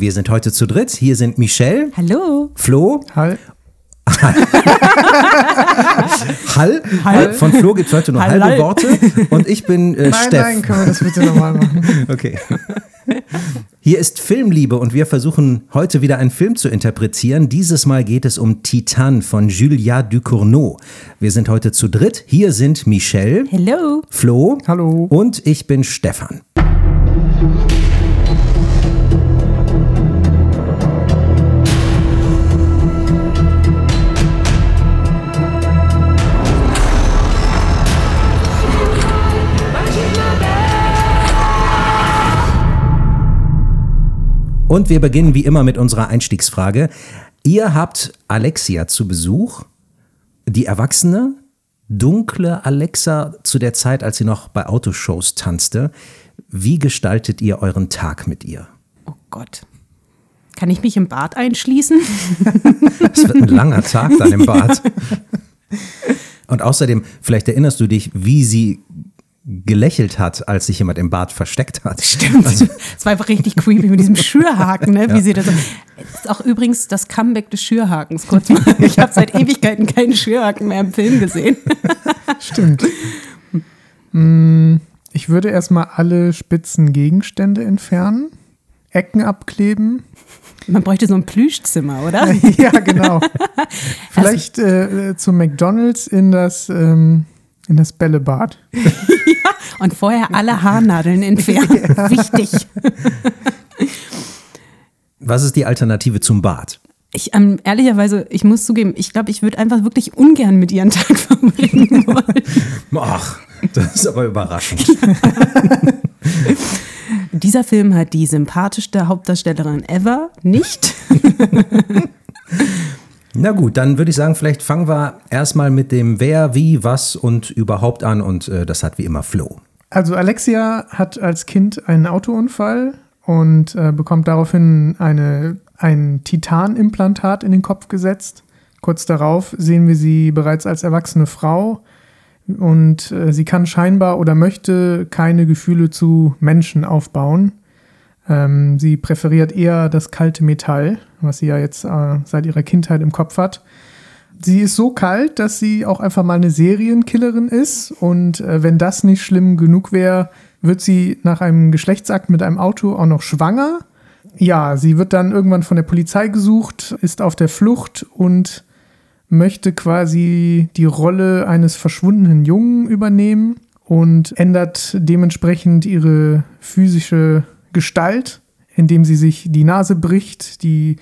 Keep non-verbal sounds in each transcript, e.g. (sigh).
Wir sind heute zu dritt. Hier sind Michelle. Hallo. Flo. Hi. (laughs) Hall. Hall. Von Flo gibt es heute nur Hallal. halbe Worte. Und ich bin äh, Nein, Steff. nein, können wir das bitte nochmal machen? (laughs) Okay. Hier ist Filmliebe und wir versuchen heute wieder einen Film zu interpretieren. Dieses Mal geht es um Titan von Julia Ducournau. Wir sind heute zu dritt. Hier sind Michelle, Hello. Flo Hallo. und ich bin Stefan. Und wir beginnen wie immer mit unserer Einstiegsfrage. Ihr habt Alexia zu Besuch, die Erwachsene, dunkle Alexa zu der Zeit, als sie noch bei Autoshows tanzte. Wie gestaltet ihr euren Tag mit ihr? Oh Gott. Kann ich mich im Bad einschließen? (laughs) Es wird ein langer Tag dann im Bad. (laughs) Und außerdem, vielleicht erinnerst du dich, wie sie gelächelt hat, als sich jemand im Bad versteckt hat. Stimmt. Es war einfach richtig creepy mit diesem Schürhaken, ne? wie sie das so. Das ist auch übrigens das Comeback des Schürhakens. Kurz mal. Ich habe seit Ewigkeiten keinen Schürhaken mehr im Film gesehen. Stimmt. Mm, Ich würde erstmal alle spitzen Gegenstände entfernen, Ecken abkleben. Man bräuchte so ein Plüschzimmer, oder? (laughs) ja, genau. (laughs) Vielleicht äh, zum McDonalds in das, ähm, in das Bällebad. (laughs) Und vorher alle Haarnadeln entfernen. (laughs) Wichtig. Was ist die Alternative zum Bad? Ich, ähm, ehrlicherweise, ich muss zugeben, ich glaube, ich würde einfach wirklich ungern mit ihren Tag (laughs) verbringen wollen. Ach, das ist aber überraschend. Dieser Film hat die sympathischste Hauptdarstellerin ever nicht. Na gut, dann würde ich sagen, vielleicht fangen wir erstmal mit dem Wer, Wie, Was und überhaupt an und äh, das hat wie immer Flo. Also Alexia hat als Kind einen Autounfall und äh, bekommt daraufhin eine, ein Titanimplantat in den Kopf gesetzt. Kurz darauf sehen wir sie bereits als erwachsene Frau und äh, sie kann scheinbar oder möchte keine Gefühle zu Menschen aufbauen. Ähm, sie präferiert eher das kalte Metall, was sie ja jetzt äh, seit ihrer Kindheit im Kopf hat. Sie ist so kalt, dass sie auch einfach mal eine Serienkillerin ist. Und äh, wenn das nicht schlimm genug wäre, wird sie nach einem Geschlechtsakt mit einem Auto auch noch schwanger. Ja, sie wird dann irgendwann von der Polizei gesucht, ist auf der Flucht und möchte quasi die Rolle eines verschwundenen Jungen übernehmen und ändert dementsprechend ihre physische Gestalt, indem sie sich die Nase bricht, die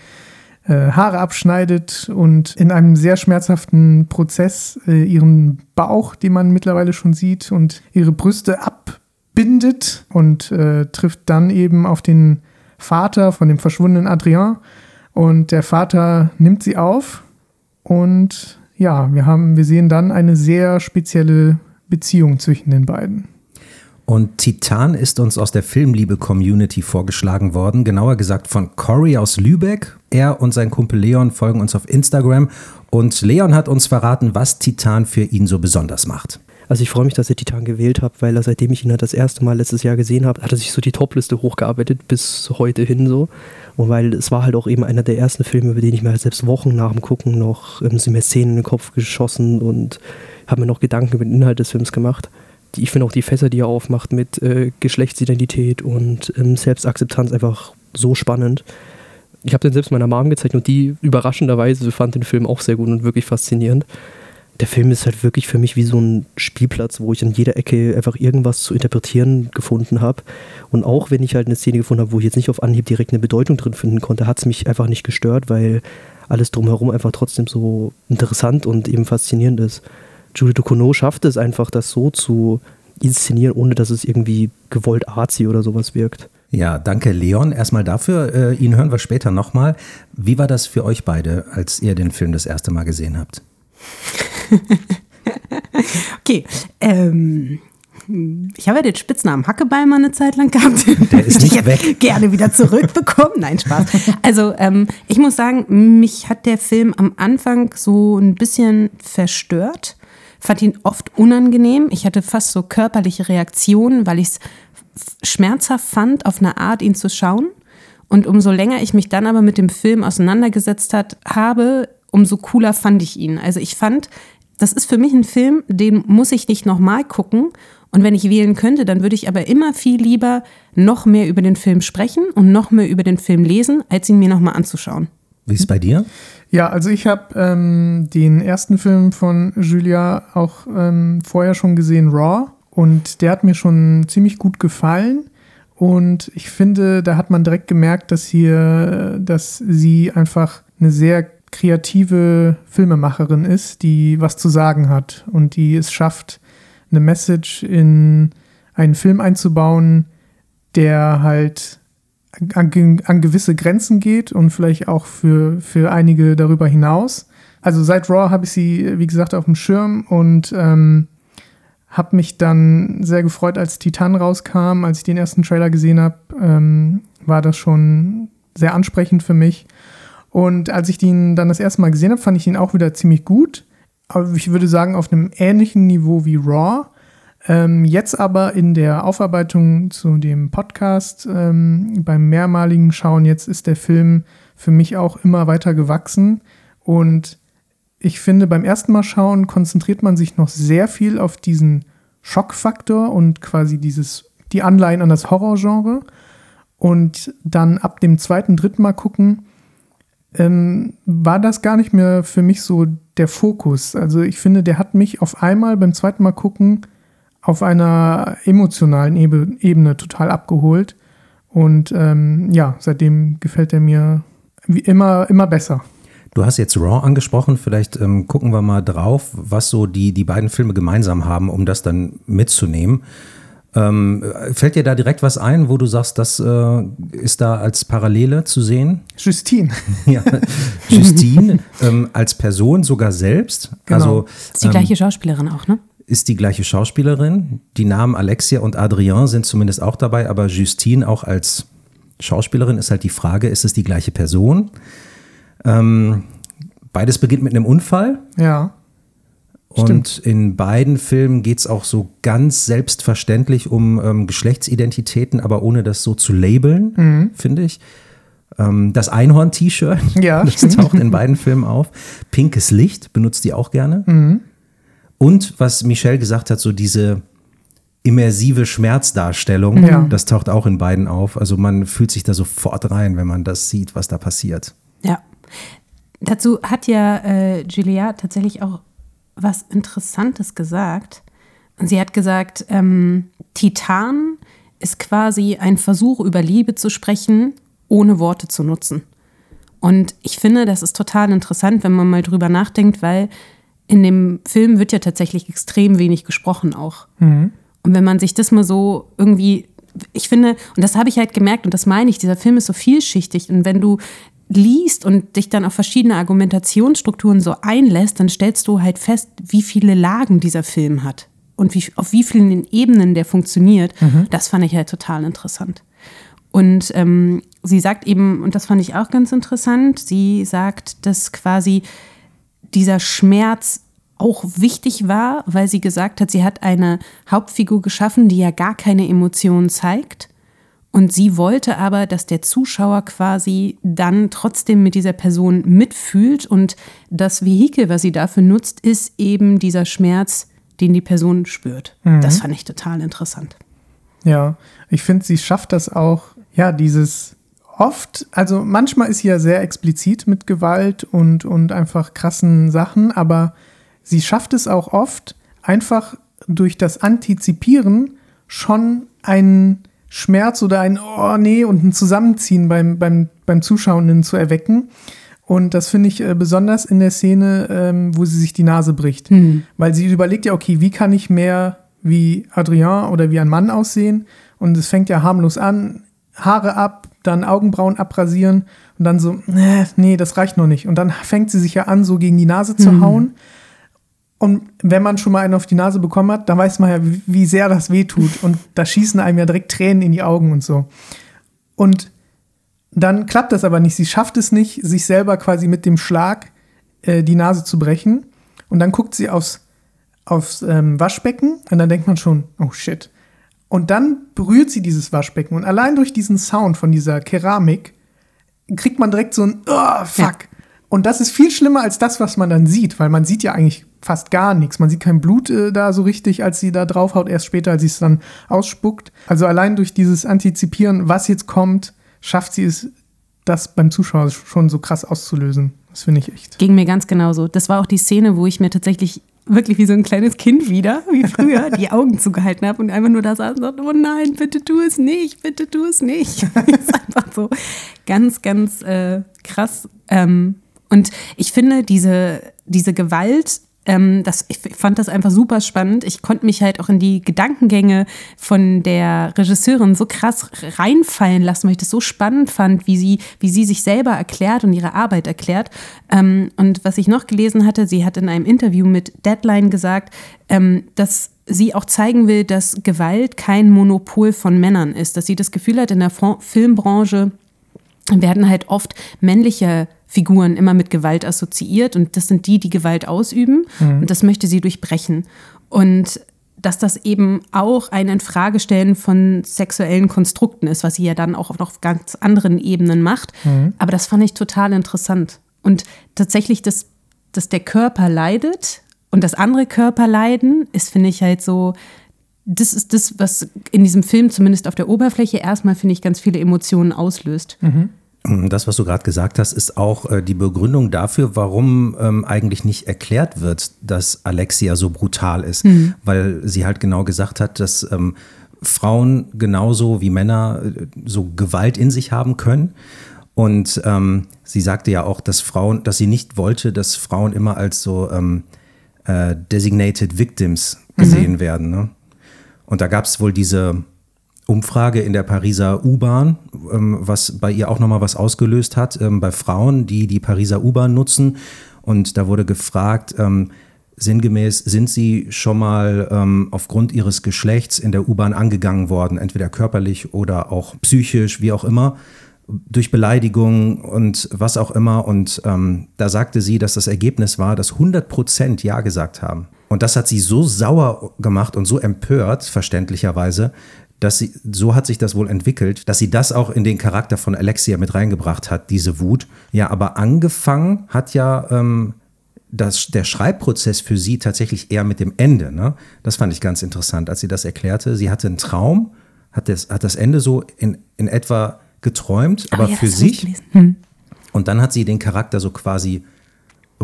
äh, Haare abschneidet und in einem sehr schmerzhaften Prozess äh, ihren Bauch, den man mittlerweile schon sieht, und ihre Brüste abbindet und äh, trifft dann eben auf den Vater von dem verschwundenen Adrien. Und der Vater nimmt sie auf und ja, wir haben, wir sehen dann eine sehr spezielle Beziehung zwischen den beiden. Und Titan ist uns aus der Filmliebe-Community vorgeschlagen worden, genauer gesagt von Cory aus Lübeck. Er und sein Kumpel Leon folgen uns auf Instagram und Leon hat uns verraten, was Titan für ihn so besonders macht. Also ich freue mich, dass ihr Titan gewählt habt, weil er, seitdem ich ihn halt das erste Mal letztes Jahr gesehen habe, hat er sich so die Topliste hochgearbeitet bis heute hin so. Und weil es war halt auch eben einer der ersten Filme, über den ich mir halt selbst Wochen nach dem Gucken noch ähm, sind mir Szenen in den Kopf geschossen und habe mir noch Gedanken über den Inhalt des Films gemacht. Ich finde auch die Fässer, die er aufmacht mit äh, Geschlechtsidentität und ähm, Selbstakzeptanz einfach so spannend. Ich habe den selbst meiner Mom gezeigt und die überraschenderweise fand den Film auch sehr gut und wirklich faszinierend der Film ist halt wirklich für mich wie so ein Spielplatz, wo ich an jeder Ecke einfach irgendwas zu interpretieren gefunden habe. Und auch wenn ich halt eine Szene gefunden habe, wo ich jetzt nicht auf Anhieb direkt eine Bedeutung drin finden konnte, hat es mich einfach nicht gestört, weil alles drumherum einfach trotzdem so interessant und eben faszinierend ist. Julie Ducournau schafft es einfach, das so zu inszenieren, ohne dass es irgendwie gewollt arzi oder sowas wirkt. Ja, danke Leon erstmal dafür. Äh, ihn hören wir später nochmal. Wie war das für euch beide, als ihr den Film das erste Mal gesehen habt? (laughs) Okay, ähm, ich habe ja den Spitznamen Hackebeil mal eine Zeit lang gehabt. (laughs) Der ist nicht ich weg. gerne wieder zurückbekommen. (laughs) Nein, Spaß. Also ähm, ich muss sagen, mich hat der Film am Anfang so ein bisschen verstört. Fand ihn oft unangenehm. Ich hatte fast so körperliche Reaktionen, weil ich es schmerzhaft fand, auf eine Art ihn zu schauen. Und umso länger ich mich dann aber mit dem Film auseinandergesetzt hat, habe, umso cooler fand ich ihn. Also ich fand, das ist für mich ein Film, den muss ich nicht nochmal gucken. Und wenn ich wählen könnte, dann würde ich aber immer viel lieber noch mehr über den Film sprechen und noch mehr über den Film lesen, als ihn mir nochmal anzuschauen. Wie ist es bei dir? Ja, also ich habe ähm, den ersten Film von Julia auch ähm, vorher schon gesehen, Raw. Und der hat mir schon ziemlich gut gefallen. Und ich finde, da hat man direkt gemerkt, dass hier, dass sie einfach eine sehr kreative Filmemacherin ist, die was zu sagen hat und die es schafft, eine Message in einen Film einzubauen, der halt an, an, gewisse Grenzen geht und vielleicht auch für, für einige darüber hinaus. Also seit Raw habe ich sie, wie gesagt, auf dem Schirm und ähm, habe mich dann sehr gefreut, als Titan rauskam, als ich den ersten Trailer gesehen habe, ähm, war das schon sehr ansprechend für mich. Und als ich den dann das erste Mal gesehen habe, fand ich ihn auch wieder ziemlich gut. Aber ich würde sagen, auf einem ähnlichen Niveau wie Raw. Ähm, jetzt aber in der Aufarbeitung zu dem Podcast, ähm, beim mehrmaligen Schauen, jetzt ist der Film für mich auch immer weiter gewachsen. Und ich finde, beim ersten Mal schauen konzentriert man sich noch sehr viel auf diesen Schockfaktor und quasi dieses, die Anleihen an das Horrorgenre. Und dann ab dem zweiten, dritten Mal gucken, ähm, war das gar nicht mehr für mich so der Fokus. Also ich finde, der hat mich auf einmal beim zweiten Mal gucken auf einer emotionalen Ebene total abgeholt. Und ähm, ja, seitdem gefällt er mir wie immer, immer besser. Du hast jetzt Raw angesprochen, vielleicht ähm, gucken wir mal drauf, was so die, die beiden Filme gemeinsam haben, um das dann mitzunehmen. Ähm, fällt dir da direkt was ein, wo du sagst, das äh, ist da als Parallele zu sehen? Justine. (laughs) ja, Justine ähm, als Person sogar selbst. Genau. Also, ist die ähm, gleiche Schauspielerin auch, ne? Ist die gleiche Schauspielerin. Die Namen Alexia und Adrien sind zumindest auch dabei, aber Justine auch als Schauspielerin ist halt die Frage, ist es die gleiche Person? Ähm, beides beginnt mit einem Unfall. Ja. Und Stimmt. in beiden Filmen geht es auch so ganz selbstverständlich um ähm, Geschlechtsidentitäten, aber ohne das so zu labeln, mhm. finde ich. Ähm, das Einhorn-T-Shirt, ja, (laughs) das stimmt. taucht in beiden Filmen auf. Pinkes Licht benutzt die auch gerne. Mhm. Und was Michelle gesagt hat, so diese immersive Schmerzdarstellung, ja. das taucht auch in beiden auf. Also man fühlt sich da sofort rein, wenn man das sieht, was da passiert. Ja. Dazu hat ja äh, Julia tatsächlich auch was Interessantes gesagt. Sie hat gesagt, ähm, Titan ist quasi ein Versuch, über Liebe zu sprechen, ohne Worte zu nutzen. Und ich finde, das ist total interessant, wenn man mal drüber nachdenkt, weil in dem Film wird ja tatsächlich extrem wenig gesprochen auch. Mhm. Und wenn man sich das mal so irgendwie, ich finde, und das habe ich halt gemerkt, und das meine ich, dieser Film ist so vielschichtig. Und wenn du liest und dich dann auf verschiedene Argumentationsstrukturen so einlässt, dann stellst du halt fest, wie viele Lagen dieser Film hat und wie, auf wie vielen Ebenen der funktioniert. Mhm. Das fand ich halt total interessant. Und ähm, sie sagt eben, und das fand ich auch ganz interessant, sie sagt, dass quasi dieser Schmerz auch wichtig war, weil sie gesagt hat, sie hat eine Hauptfigur geschaffen, die ja gar keine Emotionen zeigt und sie wollte aber, dass der Zuschauer quasi dann trotzdem mit dieser Person mitfühlt. Und das Vehikel, was sie dafür nutzt, ist eben dieser Schmerz, den die Person spürt. Mhm. Das fand ich total interessant. Ja, ich finde, sie schafft das auch, ja, dieses oft, also manchmal ist sie ja sehr explizit mit Gewalt und, und einfach krassen Sachen, aber sie schafft es auch oft, einfach durch das Antizipieren schon einen Schmerz oder ein Oh nee und ein Zusammenziehen beim, beim, beim Zuschauenden zu erwecken. Und das finde ich äh, besonders in der Szene, ähm, wo sie sich die Nase bricht. Mhm. Weil sie überlegt ja, okay, wie kann ich mehr wie Adrien oder wie ein Mann aussehen? Und es fängt ja harmlos an, Haare ab, dann Augenbrauen abrasieren und dann so, äh, nee, das reicht noch nicht. Und dann fängt sie sich ja an, so gegen die Nase zu mhm. hauen. Und wenn man schon mal einen auf die Nase bekommen hat, dann weiß man ja, wie sehr das wehtut. Und da schießen einem ja direkt Tränen in die Augen und so. Und dann klappt das aber nicht. Sie schafft es nicht, sich selber quasi mit dem Schlag äh, die Nase zu brechen. Und dann guckt sie aufs, aufs ähm, Waschbecken und dann denkt man schon, oh shit. Und dann berührt sie dieses Waschbecken. Und allein durch diesen Sound von dieser Keramik kriegt man direkt so ein, oh, fuck. Ja. Und das ist viel schlimmer als das, was man dann sieht, weil man sieht ja eigentlich fast gar nichts. Man sieht kein Blut äh, da so richtig, als sie da draufhaut, erst später, als sie es dann ausspuckt. Also allein durch dieses Antizipieren, was jetzt kommt, schafft sie es, das beim Zuschauer schon so krass auszulösen. Das finde ich echt. Ging mir ganz genauso. Das war auch die Szene, wo ich mir tatsächlich wirklich wie so ein kleines Kind wieder, wie früher, die Augen zugehalten habe und einfach nur da saß und sagte, oh nein, bitte tu es nicht, bitte tu es nicht. das (laughs) ist einfach so ganz, ganz äh, krass. Ähm, und ich finde, diese, diese Gewalt ähm, das, ich fand das einfach super spannend. Ich konnte mich halt auch in die Gedankengänge von der Regisseurin so krass reinfallen lassen, weil ich das so spannend fand, wie sie, wie sie sich selber erklärt und ihre Arbeit erklärt. Ähm, und was ich noch gelesen hatte, sie hat in einem Interview mit Deadline gesagt, ähm, dass sie auch zeigen will, dass Gewalt kein Monopol von Männern ist, dass sie das Gefühl hat, in der Filmbranche werden halt oft männliche Figuren immer mit Gewalt assoziiert und das sind die, die Gewalt ausüben mhm. und das möchte sie durchbrechen. Und dass das eben auch ein Infragestellen von sexuellen Konstrukten ist, was sie ja dann auch auf ganz anderen Ebenen macht. Mhm. Aber das fand ich total interessant. Und tatsächlich, dass, dass der Körper leidet und das andere Körper leiden, ist, finde ich, halt so, das ist das, was in diesem Film zumindest auf der Oberfläche erstmal, finde ich, ganz viele Emotionen auslöst. Mhm. Das, was du gerade gesagt hast, ist auch äh, die Begründung dafür, warum ähm, eigentlich nicht erklärt wird, dass Alexia so brutal ist. Mhm. Weil sie halt genau gesagt hat, dass ähm, Frauen genauso wie Männer äh, so Gewalt in sich haben können. Und ähm, sie sagte ja auch, dass Frauen, dass sie nicht wollte, dass Frauen immer als so ähm, äh, designated victims gesehen mhm. werden. Ne? Und da gab es wohl diese Umfrage in der Pariser U-Bahn, ähm, was bei ihr auch nochmal was ausgelöst hat, ähm, bei Frauen, die die Pariser U-Bahn nutzen. Und da wurde gefragt, ähm, sinngemäß, sind sie schon mal aufgrund ihres Geschlechts in der U-Bahn angegangen worden, entweder körperlich oder auch psychisch, wie auch immer, durch Beleidigung und was auch immer. Und da sagte sie, dass das Ergebnis war, dass 100 Prozent Ja gesagt haben. Und das hat sie so sauer gemacht und so empört, verständlicherweise, dass sie, so hat sich das wohl entwickelt, dass sie das auch in den Charakter von Alexia mit reingebracht hat, diese Wut. Ja, aber angefangen hat ja ähm, das, der Schreibprozess für sie tatsächlich eher mit dem Ende. Ne? Das fand ich ganz interessant, als sie das erklärte. Sie hatte einen Traum, hat das, hat das Ende so in, in etwa geträumt, aber oh ja, für sich. Hm. Und dann hat sie den Charakter so quasi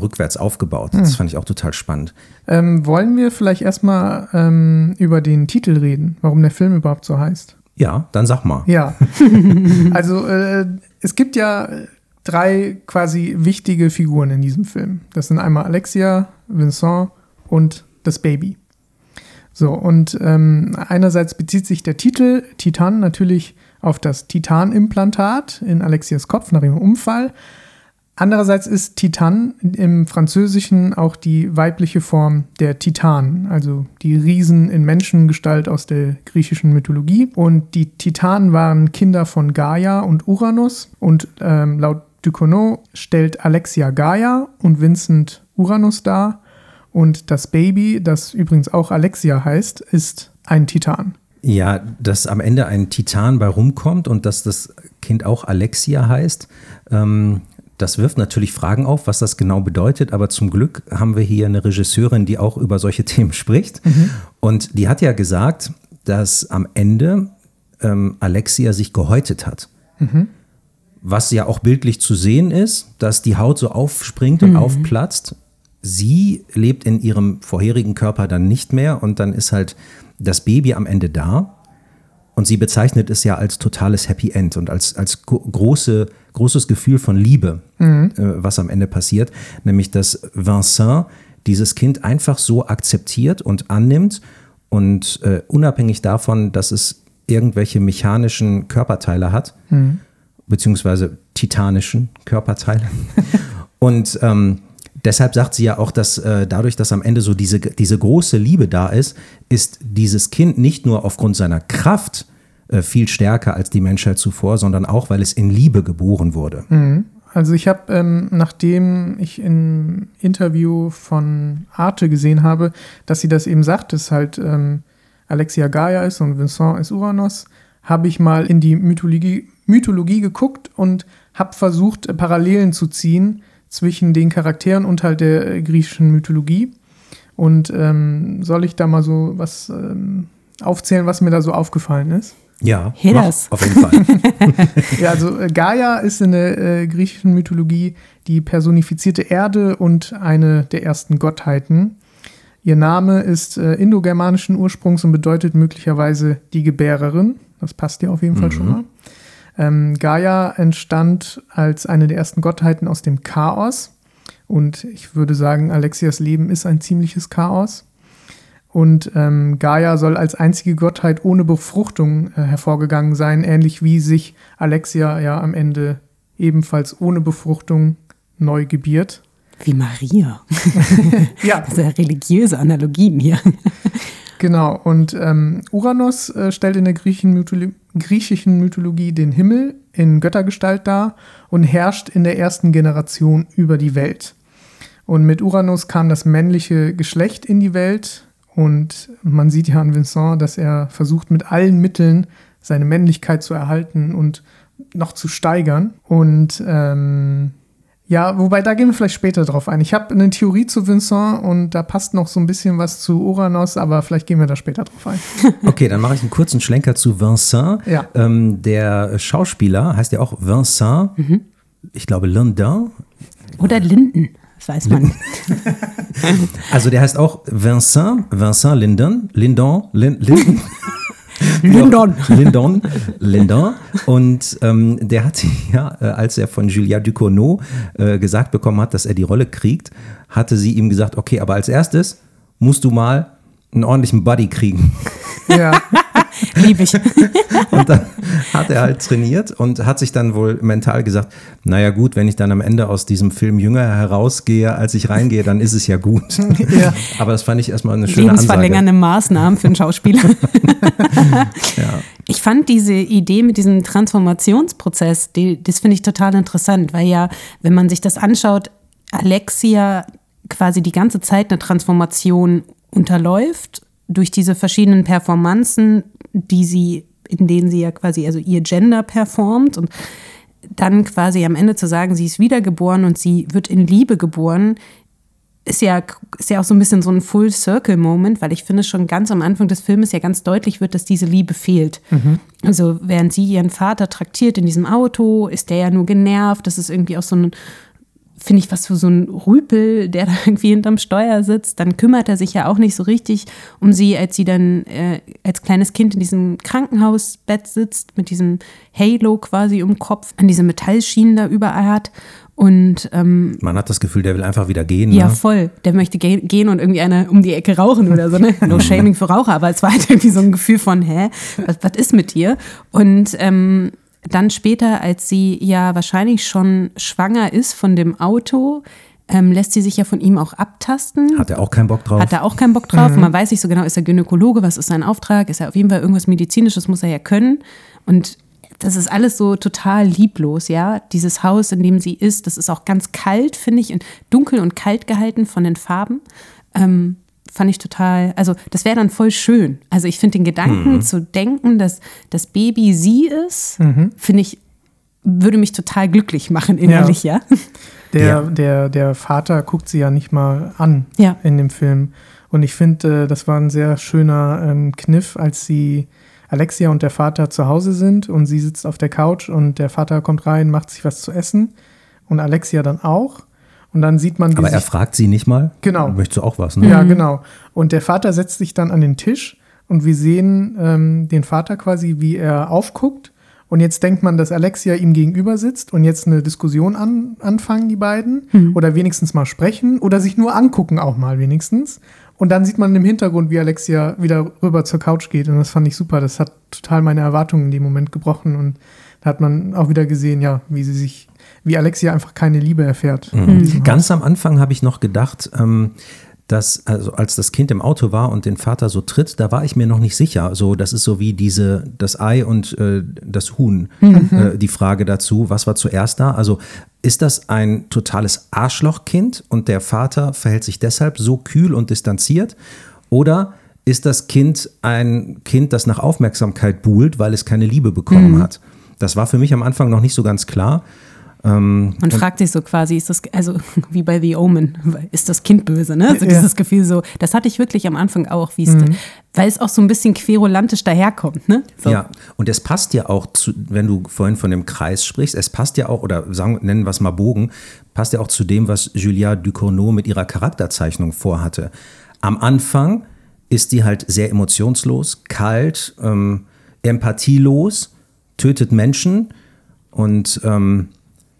rückwärts aufgebaut. Das hm. fand ich auch total spannend. Ähm, wollen wir vielleicht erstmal ähm, über den Titel reden, warum der Film überhaupt so heißt? Ja, dann sag mal. Ja. (laughs) (laughs) also äh, es gibt ja drei quasi wichtige Figuren in diesem Film. Das sind einmal Alexia, Vincent und das Baby. So, und ähm, einerseits bezieht sich der Titel Titan natürlich auf das Titanimplantat in Alexias Kopf nach ihrem Unfall. Andererseits ist Titan im Französischen auch die weibliche Form der Titan, also die Riesen in Menschengestalt aus der griechischen Mythologie. Und die Titanen waren Kinder von Gaia und Uranus. Und ähm, laut Ducournau stellt Alexia Gaia und Vincent Uranus dar. Und das Baby, das übrigens auch Alexia heißt, ist ein Titan. Ja, dass am Ende ein Titan bei rumkommt und dass das Kind auch Alexia heißt, ähm, das wirft natürlich Fragen auf, was das genau bedeutet, aber zum Glück haben wir hier eine Regisseurin, die auch über solche (laughs) Themen spricht. Mhm. Und die hat ja gesagt, dass am Ende ähm, Alexia sich gehäutet hat. Mhm. Was ja auch bildlich zu sehen ist, dass die Haut so aufspringt und mhm. aufplatzt. Sie lebt in ihrem vorherigen Körper dann nicht mehr und dann ist halt das Baby am Ende da. Und sie bezeichnet es ja als totales Happy End und als, als große, großes Gefühl von Liebe, mhm. äh, was am Ende passiert. Nämlich, dass Vincent dieses Kind einfach so akzeptiert und annimmt und äh, unabhängig davon, dass es irgendwelche mechanischen Körperteile hat, mhm. beziehungsweise titanischen Körperteile. (laughs) und ähm, deshalb sagt sie ja auch, dass äh, dadurch, dass am Ende so diese, diese große Liebe da ist, ist dieses Kind nicht nur aufgrund seiner Kraft äh, viel stärker als die Menschheit zuvor, sondern auch, weil es in Liebe geboren wurde. Mhm. Also ich habe, ähm, nachdem ich im Interview von Arte gesehen habe, dass sie das eben sagt, dass halt ähm, Alexia Gaia ist und Vincent ist Uranus, habe ich mal in die Mythologie, Mythologie geguckt und habe versucht, äh, Parallelen zu ziehen zwischen den Charakteren und halt der äh, griechischen Mythologie. Und ähm, soll ich da mal so was ähm, aufzählen, was mir da so aufgefallen ist? Ja, mach, auf jeden Fall. (laughs) Ja, also äh, Gaia ist in der äh, griechischen Mythologie die personifizierte Erde und eine der ersten Gottheiten. Ihr Name ist äh, indogermanischen Ursprungs und bedeutet möglicherweise die Gebärerin. Das passt ja auf jeden Fall schon mal. Ähm, Gaia entstand als eine der ersten Gottheiten aus dem Chaos. Und ich würde sagen, Alexias Leben ist ein ziemliches Chaos. Und ähm, Gaia soll als einzige Gottheit ohne Befruchtung äh, hervorgegangen sein, ähnlich wie sich Alexia ja am Ende ebenfalls ohne Befruchtung neu gebiert. Wie Maria. (laughs) Ja, Das ist ja religiöse Analogien hier. genau. Und ähm, Uranus äh, stellt in der griechischen, Mytholo griechischen Mythologie den Himmel in Göttergestalt dar und herrscht in der ersten Generation über die Welt. Und mit Uranus kam das männliche Geschlecht in die Welt. Und man sieht ja an Vincent, dass er versucht, mit allen Mitteln seine Männlichkeit zu erhalten und noch zu steigern. Und ähm, ja, wobei da gehen wir vielleicht später drauf ein. Ich habe eine Theorie zu Vincent und da passt noch so ein bisschen was zu Uranus, aber vielleicht gehen wir da später drauf ein. (laughs) Okay, dann mache ich einen kurzen Schlenker zu Vincent. Ja. Ähm, der Schauspieler heißt ja auch Vincent, ich glaube Lindin. Oder Linden. Das weiß man. (laughs) Also der heißt auch Vincent, Vincent Lindon, Lindon, Lin, Lindon. (laughs) (laughs) Lindon. Lindon, Lindon. Und ähm, der hat (laughs) ja, äh, als er von Julia Ducournau äh, gesagt bekommen hat, dass er die Rolle kriegt, hatte sie ihm gesagt, okay, aber als erstes musst du mal einen ordentlichen Buddy kriegen. Ja, (laughs) Liebe ich. (laughs) Und dann (laughs) hat er halt trainiert und hat sich dann wohl mental gesagt, naja gut, wenn ich dann am Ende aus diesem Film jünger herausgehe, als ich reingehe, dann ist es ja gut. (laughs) Ja. Aber das fand ich erstmal eine schöne Ansage. Lebensverlängernde Maßnahmen für einen Schauspieler. Ich fand diese Idee mit diesem Transformationsprozess, die, das finde ich total interessant, weil ja, wenn man sich das anschaut, Alexia quasi die ganze Zeit eine Transformation unterläuft durch diese verschiedenen Performanzen, die sie, in denen sie ja quasi also ihr Gender performt und dann quasi am Ende zu sagen, sie ist wiedergeboren und sie wird in Liebe geboren, ist ja, ist ja auch so ein bisschen so ein Full-Circle-Moment, weil ich finde schon ganz am Anfang des Filmes ja ganz deutlich wird, dass diese Liebe fehlt. Also während sie ihren Vater traktiert in diesem Auto, ist der ja nur genervt. Das ist irgendwie auch so ein, finde ich, was für so ein Rüpel, der (laughs) da irgendwie hinterm Steuer sitzt. Dann kümmert er sich ja auch nicht so richtig um sie, als sie dann äh, als kleines Kind in diesem Krankenhausbett sitzt, mit diesem Halo quasi um Kopf, an diese Metallschienen da überall hat. Und ähm, Man hat das Gefühl, der will einfach wieder gehen. ja, ne? voll. Der möchte ge gehen und irgendwie einer um die Ecke rauchen oder so, ne? (laughs) No shaming für Raucher, aber es war halt irgendwie so ein Gefühl von, hä, was, was ist mit dir? Und ähm, dann später, als sie ja wahrscheinlich schon schwanger ist von dem Auto, ähm, lässt sie sich ja von ihm auch abtasten. Hat er auch keinen Bock drauf. Hat er auch keinen Bock drauf. Und man weiß nicht so genau, ist er Gynäkologe, was ist sein Auftrag? Ist er auf jeden Fall irgendwas Medizinisches, muss er ja können. Und das ist alles so total lieblos, ja. Dieses Haus, in dem sie ist, das ist auch ganz kalt, finde ich, und dunkel und kalt gehalten von den Farben. Ähm, fand ich total, also das wäre dann voll schön. Also ich finde den Gedanken zu denken, dass das Baby sie ist, finde ich, würde mich total glücklich machen innerlich, ja. Der, Ja. der, der Vater guckt sie ja nicht mal an Ja. in dem Film. Und ich finde, äh, das war ein sehr schöner ähm, Kniff, als sie Alexia und der Vater zu Hause sind und sie sitzt auf der Couch und der Vater kommt rein, macht sich was zu essen und Alexia dann auch. Und dann sieht man, wie Aber er fragt sie nicht mal. Genau. Möchtest du auch was? Ne? Ja, genau. Und der Vater setzt sich dann an den Tisch und wir sehen ähm, den Vater quasi, wie er aufguckt. Und jetzt denkt man, dass Alexia ihm gegenüber sitzt und jetzt eine Diskussion an, anfangen, die beiden. Oder wenigstens mal sprechen oder sich nur angucken, auch mal wenigstens. Und dann sieht man im Hintergrund, wie Alexia wieder rüber zur Couch geht. Und das fand ich super. Das hat total meine Erwartungen in dem Moment gebrochen. Und da hat man auch wieder gesehen, ja, wie sie sich, wie Alexia einfach keine Liebe erfährt. Haus. Ganz am Anfang habe ich noch gedacht, ähm, dass, also als das Kind im Auto war und den Vater so tritt, da war ich mir noch nicht sicher. So, das ist so wie diese, das Ei und äh, das Huhn, äh, die Frage dazu, was war zuerst da? Also ist das ein totales Arschlochkind und der Vater verhält sich deshalb so kühl und distanziert? Oder ist das Kind ein Kind, das nach Aufmerksamkeit buhlt, weil es keine Liebe bekommen hat? Das war für mich am Anfang noch nicht so ganz klar. Ähm, Man fragt sich so quasi, ist das, also (laughs) wie bei The Omen, ist das Kind böse, ne? So Ja. dieses Gefühl so, das hatte ich wirklich am Anfang auch, wie es, weil es auch so ein bisschen querulantisch daherkommt, ne? So. Ja, und es passt ja auch zu, wenn du vorhin von dem Kreis sprichst, es passt ja auch, oder sagen, nennen wir es mal Bogen, passt ja auch zu dem, was Julia Ducournau mit ihrer Charakterzeichnung vorhatte. Am Anfang ist die halt sehr emotionslos, kalt, ähm, empathielos, tötet Menschen und ähm,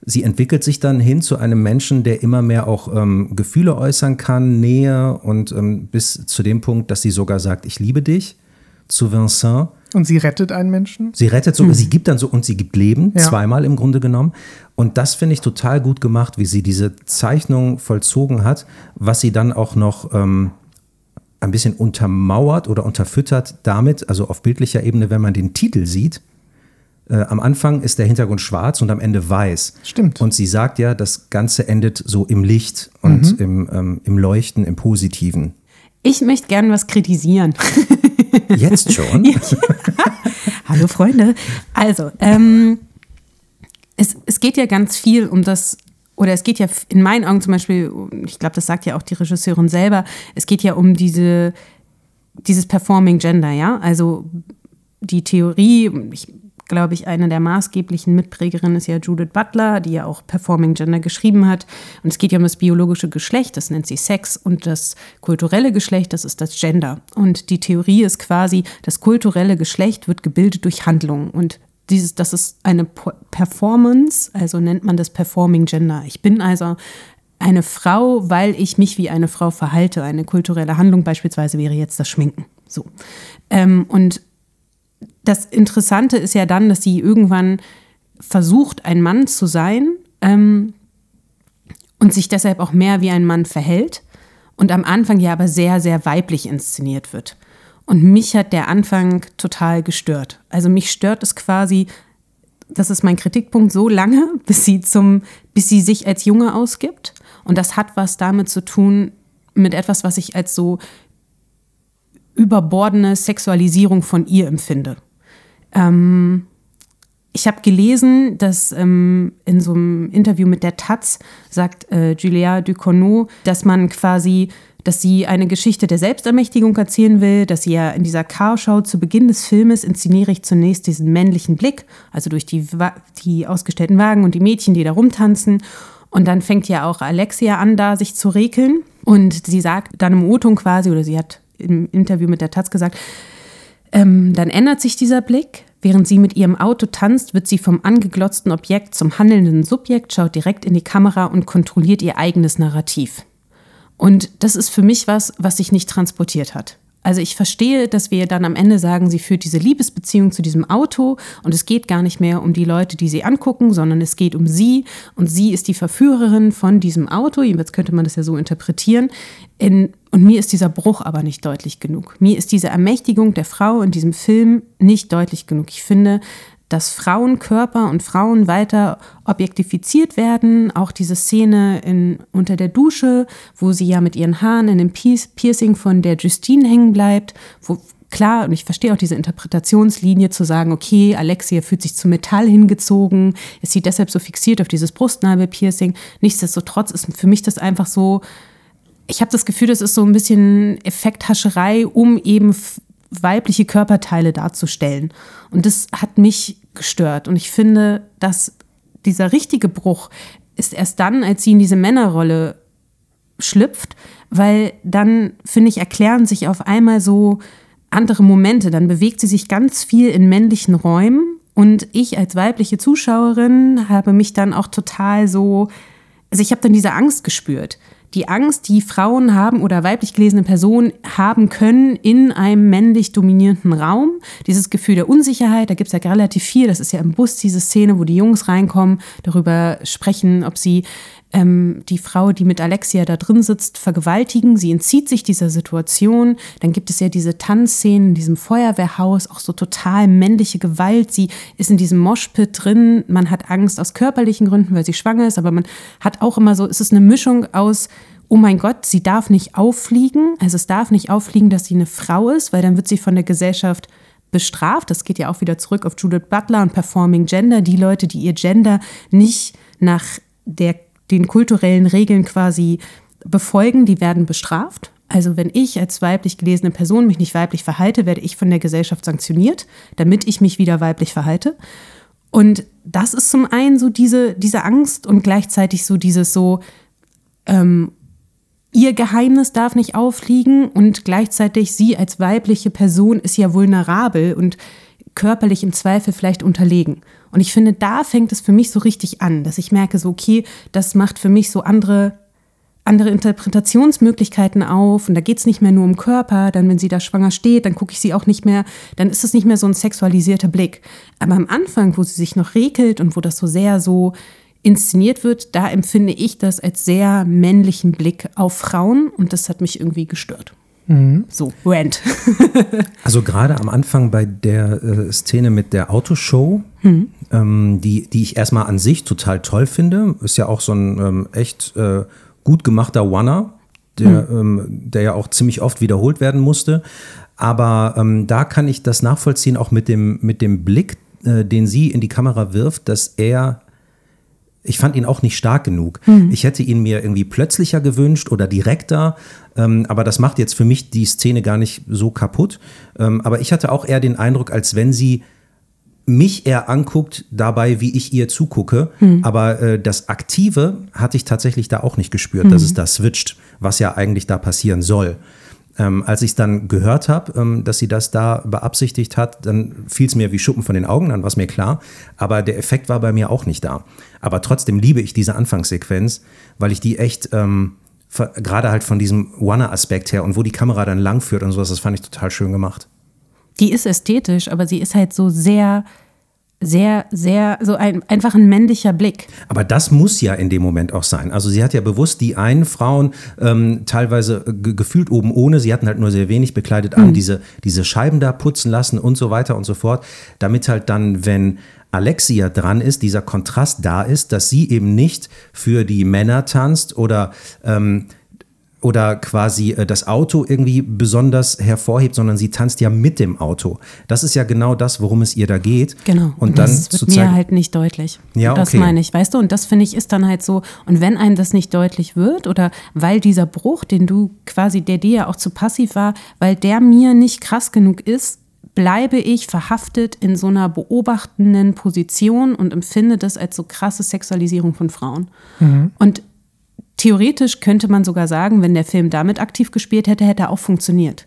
sie entwickelt sich dann hin zu einem Menschen, der immer mehr auch ähm, Gefühle äußern kann, Nähe und ähm, bis zu dem Punkt, dass sie sogar sagt, ich liebe dich, zu Vincent. Und sie rettet einen Menschen. Sie rettet sogar, sie gibt dann so und sie gibt Leben, Ja. zweimal im Grunde genommen. Und das finde ich total gut gemacht, wie sie diese Zeichnung vollzogen hat, was sie dann auch noch ähm, ein bisschen untermauert oder unterfüttert damit, also auf bildlicher Ebene, wenn man den Titel sieht. Äh, am Anfang ist der Hintergrund schwarz und am Ende weiß. Stimmt. Und sie sagt ja, das Ganze endet so im Licht und im, ähm, im Leuchten, im Positiven. Ich möchte gerne was kritisieren. (laughs) Jetzt schon? (laughs) Hallo Freunde. Also, ähm, es, es geht ja ganz viel um das, oder es geht ja in meinen Augen zum Beispiel, ich glaube, das sagt ja auch die Regisseurin selber, es geht ja um diese, dieses Performing Gender, ja. Also die Theorie, ich glaube ich, eine der maßgeblichen Mitprägerinnen ist ja Judith Butler, die ja auch Performing Gender geschrieben hat. Und es geht ja um das biologische Geschlecht, das nennt sie Sex, und das kulturelle Geschlecht, das ist das Gender. Und die Theorie ist quasi, das kulturelle Geschlecht wird gebildet durch Handlungen. Und dieses, das ist eine Performance, also nennt man das Performing Gender. Ich bin also eine Frau, weil ich mich wie eine Frau verhalte. Eine kulturelle Handlung beispielsweise wäre jetzt das Schminken. So. Ähm, und das Interessante ist ja dann, dass sie irgendwann versucht, ein Mann zu sein ähm, und sich deshalb auch mehr wie ein Mann verhält und am Anfang ja aber sehr, sehr weiblich inszeniert wird. Und mich hat der Anfang total gestört. Also mich stört es quasi, das ist mein Kritikpunkt, so lange, (laughs) bis sie zum, bis sie sich als Junge ausgibt. Und das hat was damit zu tun, mit etwas, was ich als so überbordene Sexualisierung von ihr empfinde. Ähm, ich habe gelesen, dass ähm, in so einem Interview mit der Taz sagt äh, Julia Ducournau, dass man quasi, dass sie eine Geschichte der Selbstermächtigung erzählen will, dass sie ja in dieser Carschau zu Beginn des Filmes inszeniere ich zunächst diesen männlichen Blick, also durch die, die ausgestellten Wagen und die Mädchen, die da rumtanzen. Und dann fängt ja auch Alexia an, da sich zu rekeln. Und sie sagt dann im O-Ton quasi, oder sie hat im Interview mit der Taz gesagt, ähm, dann ändert sich dieser Blick. Während sie mit ihrem Auto tanzt, wird sie vom angeglotzten Objekt zum handelnden Subjekt, schaut direkt in die Kamera und kontrolliert ihr eigenes Narrativ. Und das ist für mich was, was sich nicht transportiert hat. Also ich verstehe, dass wir dann am Ende sagen, sie führt diese Liebesbeziehung zu diesem Auto und es geht gar nicht mehr um die Leute, die sie angucken, sondern es geht um sie und sie ist die Verführerin von diesem Auto. Jetzt könnte man das ja so interpretieren. In, und mir ist dieser Bruch aber nicht deutlich genug. Mir ist diese Ermächtigung der Frau in diesem Film nicht deutlich genug. Ich finde, dass Frauenkörper und Frauen weiter objektifiziert werden. Auch diese Szene in, unter der Dusche, wo sie ja mit ihren Haaren in dem Pier- Piercing von der Justine hängen bleibt, wo klar, und ich verstehe auch diese Interpretationslinie zu sagen, okay, Alexia fühlt sich zu Metall hingezogen, ist sie deshalb so fixiert auf dieses Brustnabelpiercing. Nichtsdestotrotz ist für mich das einfach so, ich habe das Gefühl, das ist so ein bisschen Effekthascherei, um eben weibliche Körperteile darzustellen. Und das hat mich gestört. Und ich finde, dass dieser richtige Bruch ist erst dann, als sie in diese Männerrolle schlüpft, weil dann, finde ich, erklären sich auf einmal so andere Momente. Dann bewegt sie sich ganz viel in männlichen Räumen und ich als weibliche Zuschauerin habe mich dann auch total so, also ich habe dann diese Angst gespürt. Die Angst, die Frauen haben oder weiblich gelesene Personen haben können in einem männlich dominierenden Raum. Dieses Gefühl der Unsicherheit, da gibt es ja relativ viel. Das ist ja im Bus diese Szene, wo die Jungs reinkommen, darüber sprechen, ob sie ähm, die Frau, die mit Alexia da drin sitzt, vergewaltigen. Sie entzieht sich dieser Situation. Dann gibt es ja diese Tanzszenen in diesem Feuerwehrhaus, auch so total männliche Gewalt. Sie ist in diesem Moshpit drin. Man hat Angst aus körperlichen Gründen, weil sie schwanger ist, aber man hat auch immer so, es ist eine Mischung aus oh mein Gott, sie darf nicht auffliegen. Also es darf nicht auffliegen, dass sie eine Frau ist, weil dann wird sie von der Gesellschaft bestraft. Das geht ja auch wieder zurück auf Judith Butler und Performing Gender. Die Leute, die ihr Gender nicht nach der, den kulturellen Regeln quasi befolgen, die werden bestraft. Also wenn ich als weiblich gelesene Person mich nicht weiblich verhalte, werde ich von der Gesellschaft sanktioniert, damit ich mich wieder weiblich verhalte. Und das ist zum einen so diese, diese Angst und gleichzeitig so dieses so, ähm, ihr Geheimnis darf nicht auffliegen und gleichzeitig sie als weibliche Person ist ja vulnerabel und körperlich im Zweifel vielleicht unterlegen. Und ich finde, da fängt es für mich so richtig an, dass ich merke, so, okay, das macht für mich so andere, andere Interpretationsmöglichkeiten auf. Und da geht es nicht mehr nur um Körper. Dann, wenn sie da schwanger steht, dann gucke ich sie auch nicht mehr, dann ist es nicht mehr so ein sexualisierter Blick. Aber am Anfang, wo sie sich noch regelt und wo das so sehr so inszeniert wird, da empfinde ich das als sehr männlichen Blick auf Frauen und das hat mich irgendwie gestört. Mhm. So, Rant. (laughs) also gerade am Anfang bei der äh, Szene mit der Autoshow, mhm. ähm, die, die ich erstmal an sich total toll finde, ist ja auch so ein ähm, echt äh, gut gemachter Wanner, der, mhm. ähm, der ja auch ziemlich oft wiederholt werden musste. Aber ähm, da kann ich das nachvollziehen, auch mit dem, mit dem Blick, äh, den sie in die Kamera wirft, dass er ich fand ihn auch nicht stark genug. Mhm. Ich hätte ihn mir irgendwie plötzlicher gewünscht oder direkter, ähm, aber das macht jetzt für mich die Szene gar nicht so kaputt. Ähm, aber ich hatte auch eher den Eindruck, als wenn sie mich eher anguckt dabei, wie ich ihr zugucke. Mhm. Aber äh, das Aktive hatte ich tatsächlich da auch nicht gespürt, mhm. dass es da switcht, was ja eigentlich da passieren soll. Ähm, als ich es dann gehört habe, ähm, dass sie das da beabsichtigt hat, dann fiel es mir wie Schuppen von den Augen, dann war es mir klar. Aber der Effekt war bei mir auch nicht da. Aber trotzdem liebe ich diese Anfangssequenz, weil ich die echt, ähm, gerade halt von diesem Wanna-Aspekt her und wo die Kamera dann langführt und sowas, das fand ich total schön gemacht. Die ist ästhetisch, aber sie ist halt so sehr sehr, sehr, so ein, einfach ein männlicher Blick. Aber das muss ja in dem Moment auch sein. Also sie hat ja bewusst die einen Frauen ähm, teilweise gefühlt oben ohne, sie hatten halt nur sehr wenig bekleidet an, mhm. diese, diese Scheiben da putzen lassen und so weiter und so fort, damit halt dann, wenn Alexia dran ist, dieser Kontrast da ist, dass sie eben nicht für die Männer tanzt oder ähm, oder quasi äh, das Auto irgendwie besonders hervorhebt, sondern sie tanzt ja mit dem Auto. Das ist ja genau das, worum es ihr da geht. Genau. Und dann das wird mir halt nicht deutlich. Ja, okay. Das meine ich, weißt du? Und das finde ich ist dann halt so. Und wenn einem das nicht deutlich wird oder weil dieser Bruch, den du quasi, der dir ja auch zu passiv war, weil der mir nicht krass genug ist, bleibe ich verhaftet in so einer beobachtenden Position und empfinde das als so krasse Sexualisierung von Frauen. Mhm. Und theoretisch könnte man sogar sagen, wenn der Film damit aktiv gespielt hätte, hätte er auch funktioniert.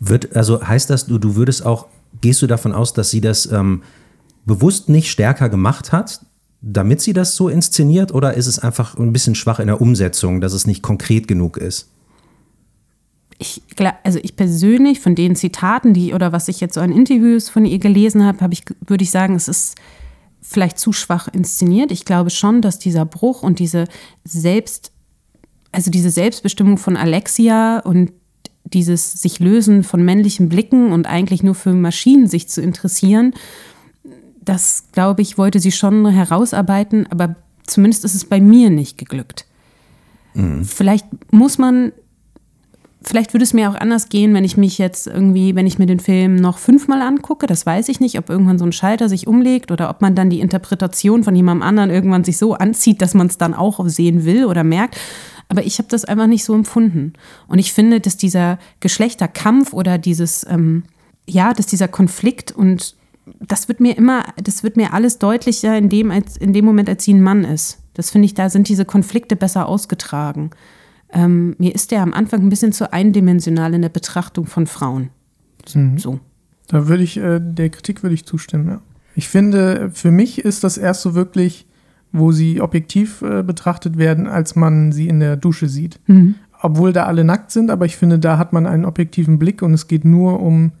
Wird, also heißt das, du, du würdest auch, gehst du davon aus, dass sie das ähm, bewusst nicht stärker gemacht hat, damit sie das so inszeniert, oder ist es einfach ein bisschen schwach in der Umsetzung, dass es nicht konkret genug ist? Ich, also ich persönlich von den Zitaten, die oder was ich jetzt so an Interviews von ihr gelesen habe, habe ich, würde ich sagen, es ist vielleicht zu schwach inszeniert. Ich glaube schon, dass dieser Bruch und diese Selbst also diese Selbstbestimmung von Alexia und dieses sich lösen von männlichen Blicken und eigentlich nur für Maschinen sich zu interessieren, das, glaube ich, wollte sie schon herausarbeiten, aber zumindest ist es bei mir nicht geglückt. Mhm. Vielleicht muss man, vielleicht würde es mir auch anders gehen, wenn ich mich jetzt irgendwie, wenn ich mir den Film noch fünfmal angucke, das weiß ich nicht, ob irgendwann so ein Schalter sich umlegt oder ob man dann die Interpretation von jemandem anderen irgendwann sich so anzieht, dass man es dann auch sehen will oder merkt. Aber ich habe das einfach nicht so empfunden. Und ich finde, dass dieser Geschlechterkampf oder dieses, ähm, ja, dass dieser Konflikt und das wird mir immer, das wird mir alles deutlicher in dem, als, in dem Moment, als sie ein Mann ist. Das finde ich, da sind diese Konflikte besser ausgetragen. Ähm, mir ist der am Anfang ein bisschen zu eindimensional in der Betrachtung von Frauen. Mhm. So. Da würde ich, äh, der Kritik würde ich zustimmen, ja. Ich finde, für mich ist das erst so wirklich wo sie objektiv äh, betrachtet werden, als man sie in der Dusche sieht. Mhm. Obwohl da alle nackt sind, aber ich finde, da hat man einen objektiven Blick und es geht nur um,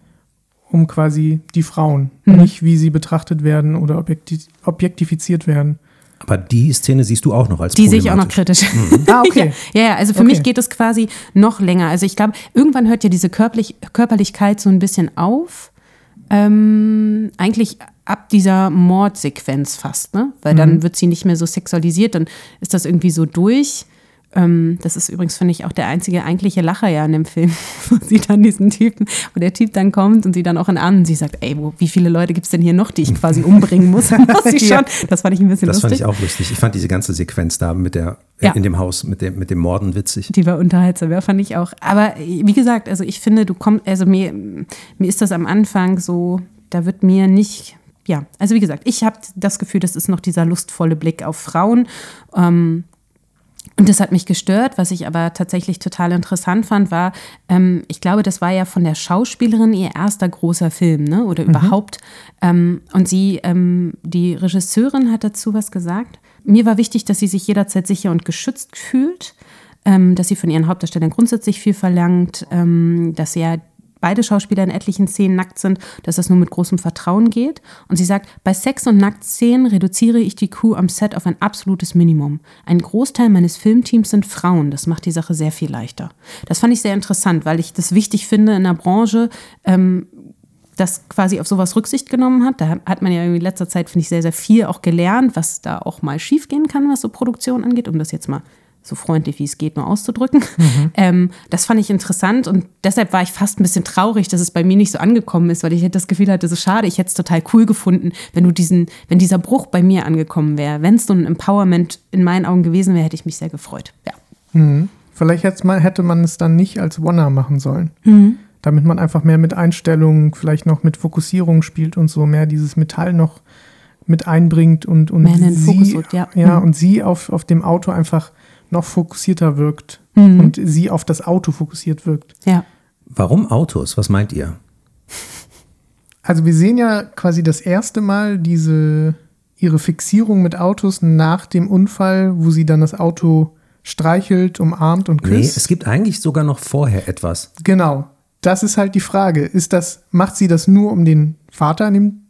um quasi die Frauen, mhm. nicht wie sie betrachtet werden oder objektiv objektifiziert werden. Aber die Szene siehst du auch noch als Die sehe ich auch noch kritisch. Mhm. (laughs) ah, okay. (laughs) ja, ja, also für okay. mich geht es quasi noch länger. Also ich glaube, irgendwann hört ja diese Körperlich Körperlichkeit so ein bisschen auf. Ähm, eigentlich ab dieser Mordsequenz fast, ne? Weil dann mhm. wird sie nicht mehr so sexualisiert, dann ist das irgendwie so durch. Ähm, das ist übrigens, finde ich, auch der einzige eigentliche Lacher ja in dem Film, (laughs) wo sie dann diesen Typen, wo der Typ dann kommt und sie dann auch in Arm und sie sagt, ey, wo, wie viele Leute gibt es denn hier noch, die ich quasi umbringen muss? (laughs) muss ich schon. Das fand ich ein bisschen Das fand lustig. ich auch lustig. Ich fand diese ganze Sequenz da mit der, äh, Ja. in dem Haus, mit dem, mit dem Morden witzig. Die war unterhaltsam, ja, fand ich auch. Aber wie gesagt, also ich finde, du kommst, also mir, mir ist das am Anfang so, da wird mir nicht, ja, also wie gesagt, ich habe das Gefühl, das ist noch dieser lustvolle Blick auf Frauen. Ähm, und das hat mich gestört. Was ich aber tatsächlich total interessant fand, war, ähm, ich glaube, das war ja von der Schauspielerin ihr erster großer Film, ne? Oder überhaupt. Ähm, und sie, ähm, die Regisseurin hat dazu was gesagt. Mir war wichtig, dass sie sich jederzeit sicher und geschützt fühlt, ähm, dass sie von ihren Hauptdarstellern grundsätzlich viel verlangt, ähm, dass sie ja beide Schauspieler in etlichen Szenen nackt sind, dass das nur mit großem Vertrauen geht. Und sie sagt, bei Sex- und Nacktszenen reduziere ich die Crew am Set auf ein absolutes Minimum. Ein Großteil meines Filmteams sind Frauen. Das macht die Sache sehr viel leichter. Das fand ich sehr interessant, weil ich das wichtig finde in der Branche, ähm, das quasi auf sowas Rücksicht genommen hat. Da hat man ja in letzter Zeit, finde ich, sehr, sehr viel auch gelernt, was da auch mal schiefgehen kann, was so Produktion angeht, um das jetzt mal so freundlich wie es geht nur auszudrücken. Ähm, das fand ich interessant und deshalb war ich fast ein bisschen traurig, dass es bei mir nicht so angekommen ist, weil ich das Gefühl hatte, so schade, ich hätte es total cool gefunden, wenn du diesen, wenn dieser Bruch bei mir angekommen wäre. Wenn es so ein Empowerment in meinen Augen gewesen wäre, hätte ich mich sehr gefreut. Ja. Vielleicht hätte man, es dann nicht als Wanna machen sollen. Damit man einfach mehr mit Einstellungen, vielleicht noch mit Fokussierung spielt und so mehr dieses Metall noch mit einbringt und, und sie, rückt, ja. ja Mhm. und sie auf, auf dem Auto einfach noch fokussierter wirkt Mhm. und sie auf das Auto fokussiert wirkt. Ja. Warum Autos? Was meint ihr? Also wir sehen ja quasi das erste Mal diese ihre Fixierung mit Autos nach dem Unfall, wo sie dann das Auto streichelt, umarmt und Nee, küsst. es gibt eigentlich sogar noch vorher etwas. Genau. Das ist halt die Frage. Ist das, macht sie das nur, um den Vater an dem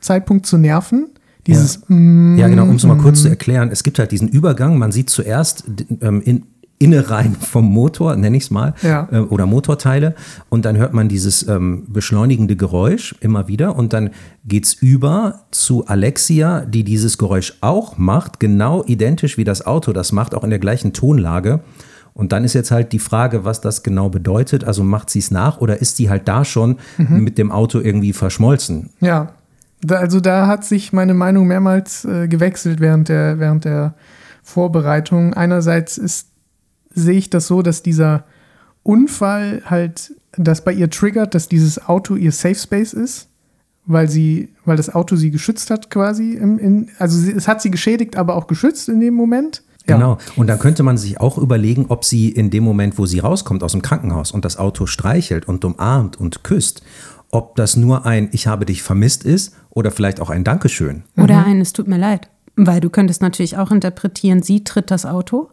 Zeitpunkt zu nerven? Dieses, mm, Ja, genau, um es mal kurz zu erklären. Es gibt halt diesen Übergang. Man sieht zuerst ähm, in, Innereien vom Motor, nenne ich es mal, Ja. äh, oder Motorteile. Und dann hört man dieses ähm, beschleunigende Geräusch immer wieder. Und dann geht's über zu Alexia, die dieses Geräusch auch macht, genau identisch wie das Auto das macht, auch in der gleichen Tonlage. Und dann ist jetzt halt die Frage, was das genau bedeutet. Also macht sie es nach oder ist sie halt da schon mit dem Auto irgendwie verschmolzen? ja. Also da hat sich meine Meinung mehrmals äh, gewechselt während der, während der Vorbereitung. Einerseits ist, sehe ich das so, dass dieser Unfall halt das bei ihr triggert, dass dieses Auto ihr Safe Space ist, weil sie, weil das Auto sie geschützt hat quasi. Im, in, also sie, es hat sie geschädigt, aber auch geschützt in dem Moment. Ja. Genau. Und dann könnte man sich auch überlegen, ob sie in dem Moment, wo sie rauskommt aus dem Krankenhaus und das Auto streichelt und umarmt und küsst, ob das nur ein Ich habe dich vermisst ist oder vielleicht auch ein Dankeschön. Oder ein, es tut mir leid. Weil du könntest natürlich auch interpretieren, sie tritt das Auto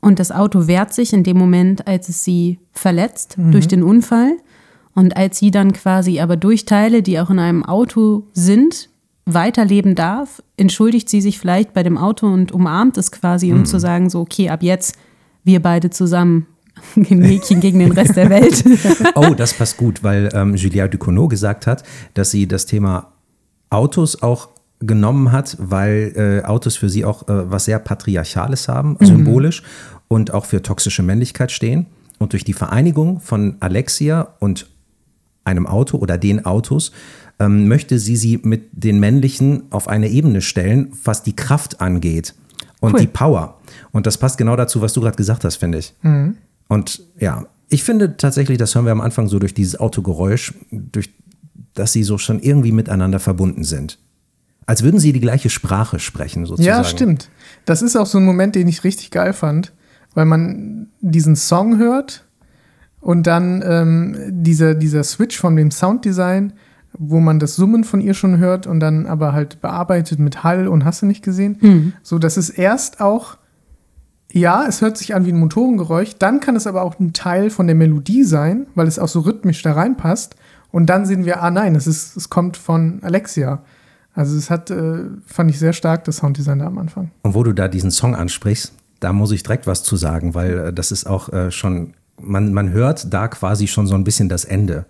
und das Auto wehrt sich in dem Moment, als es sie verletzt durch den Unfall. Und als sie dann quasi aber durch Teile, die auch in einem Auto sind, weiterleben darf, entschuldigt sie sich vielleicht bei dem Auto und umarmt es quasi, um zu sagen, so, okay, ab jetzt wir beide zusammen. (laughs) Ein Mädchen gegen den Rest der Welt. (laughs) Oh, das passt gut, weil ähm, Julia Ducournau gesagt hat, dass sie das Thema Autos auch genommen hat, weil äh, Autos für sie auch äh, was sehr Patriarchales haben, symbolisch und auch für toxische Männlichkeit stehen. Und durch die Vereinigung von Alexia und einem Auto oder den Autos ähm, möchte sie sie mit den männlichen auf eine Ebene stellen, was die Kraft angeht und Cool. die Power. Und das passt genau dazu, was du gerade gesagt hast, finde ich. Und ja, ich finde tatsächlich, das hören wir am Anfang so durch dieses Autogeräusch, durch dass sie so schon irgendwie miteinander verbunden sind. Als würden sie die gleiche Sprache sprechen, sozusagen. Ja, stimmt. Das ist auch so ein Moment, den ich richtig geil fand, weil man diesen Song hört und dann ähm, dieser, dieser Switch von dem Sounddesign, wo man das Summen von ihr schon hört und dann aber halt bearbeitet mit Hall und hast du nicht gesehen. So, das ist erst auch, ja, es hört sich an wie ein Motorengeräusch, dann kann es aber auch ein Teil von der Melodie sein, weil es auch so rhythmisch da reinpasst. Und dann sehen wir, ah nein, es, ist, es kommt von Alexia. Also es hat, äh, fand ich sehr stark, das Sounddesign da am Anfang. Und wo du da diesen Song ansprichst, da muss ich direkt was zu sagen, weil äh, das ist auch äh, schon, man, man hört da quasi schon so ein bisschen das Ende.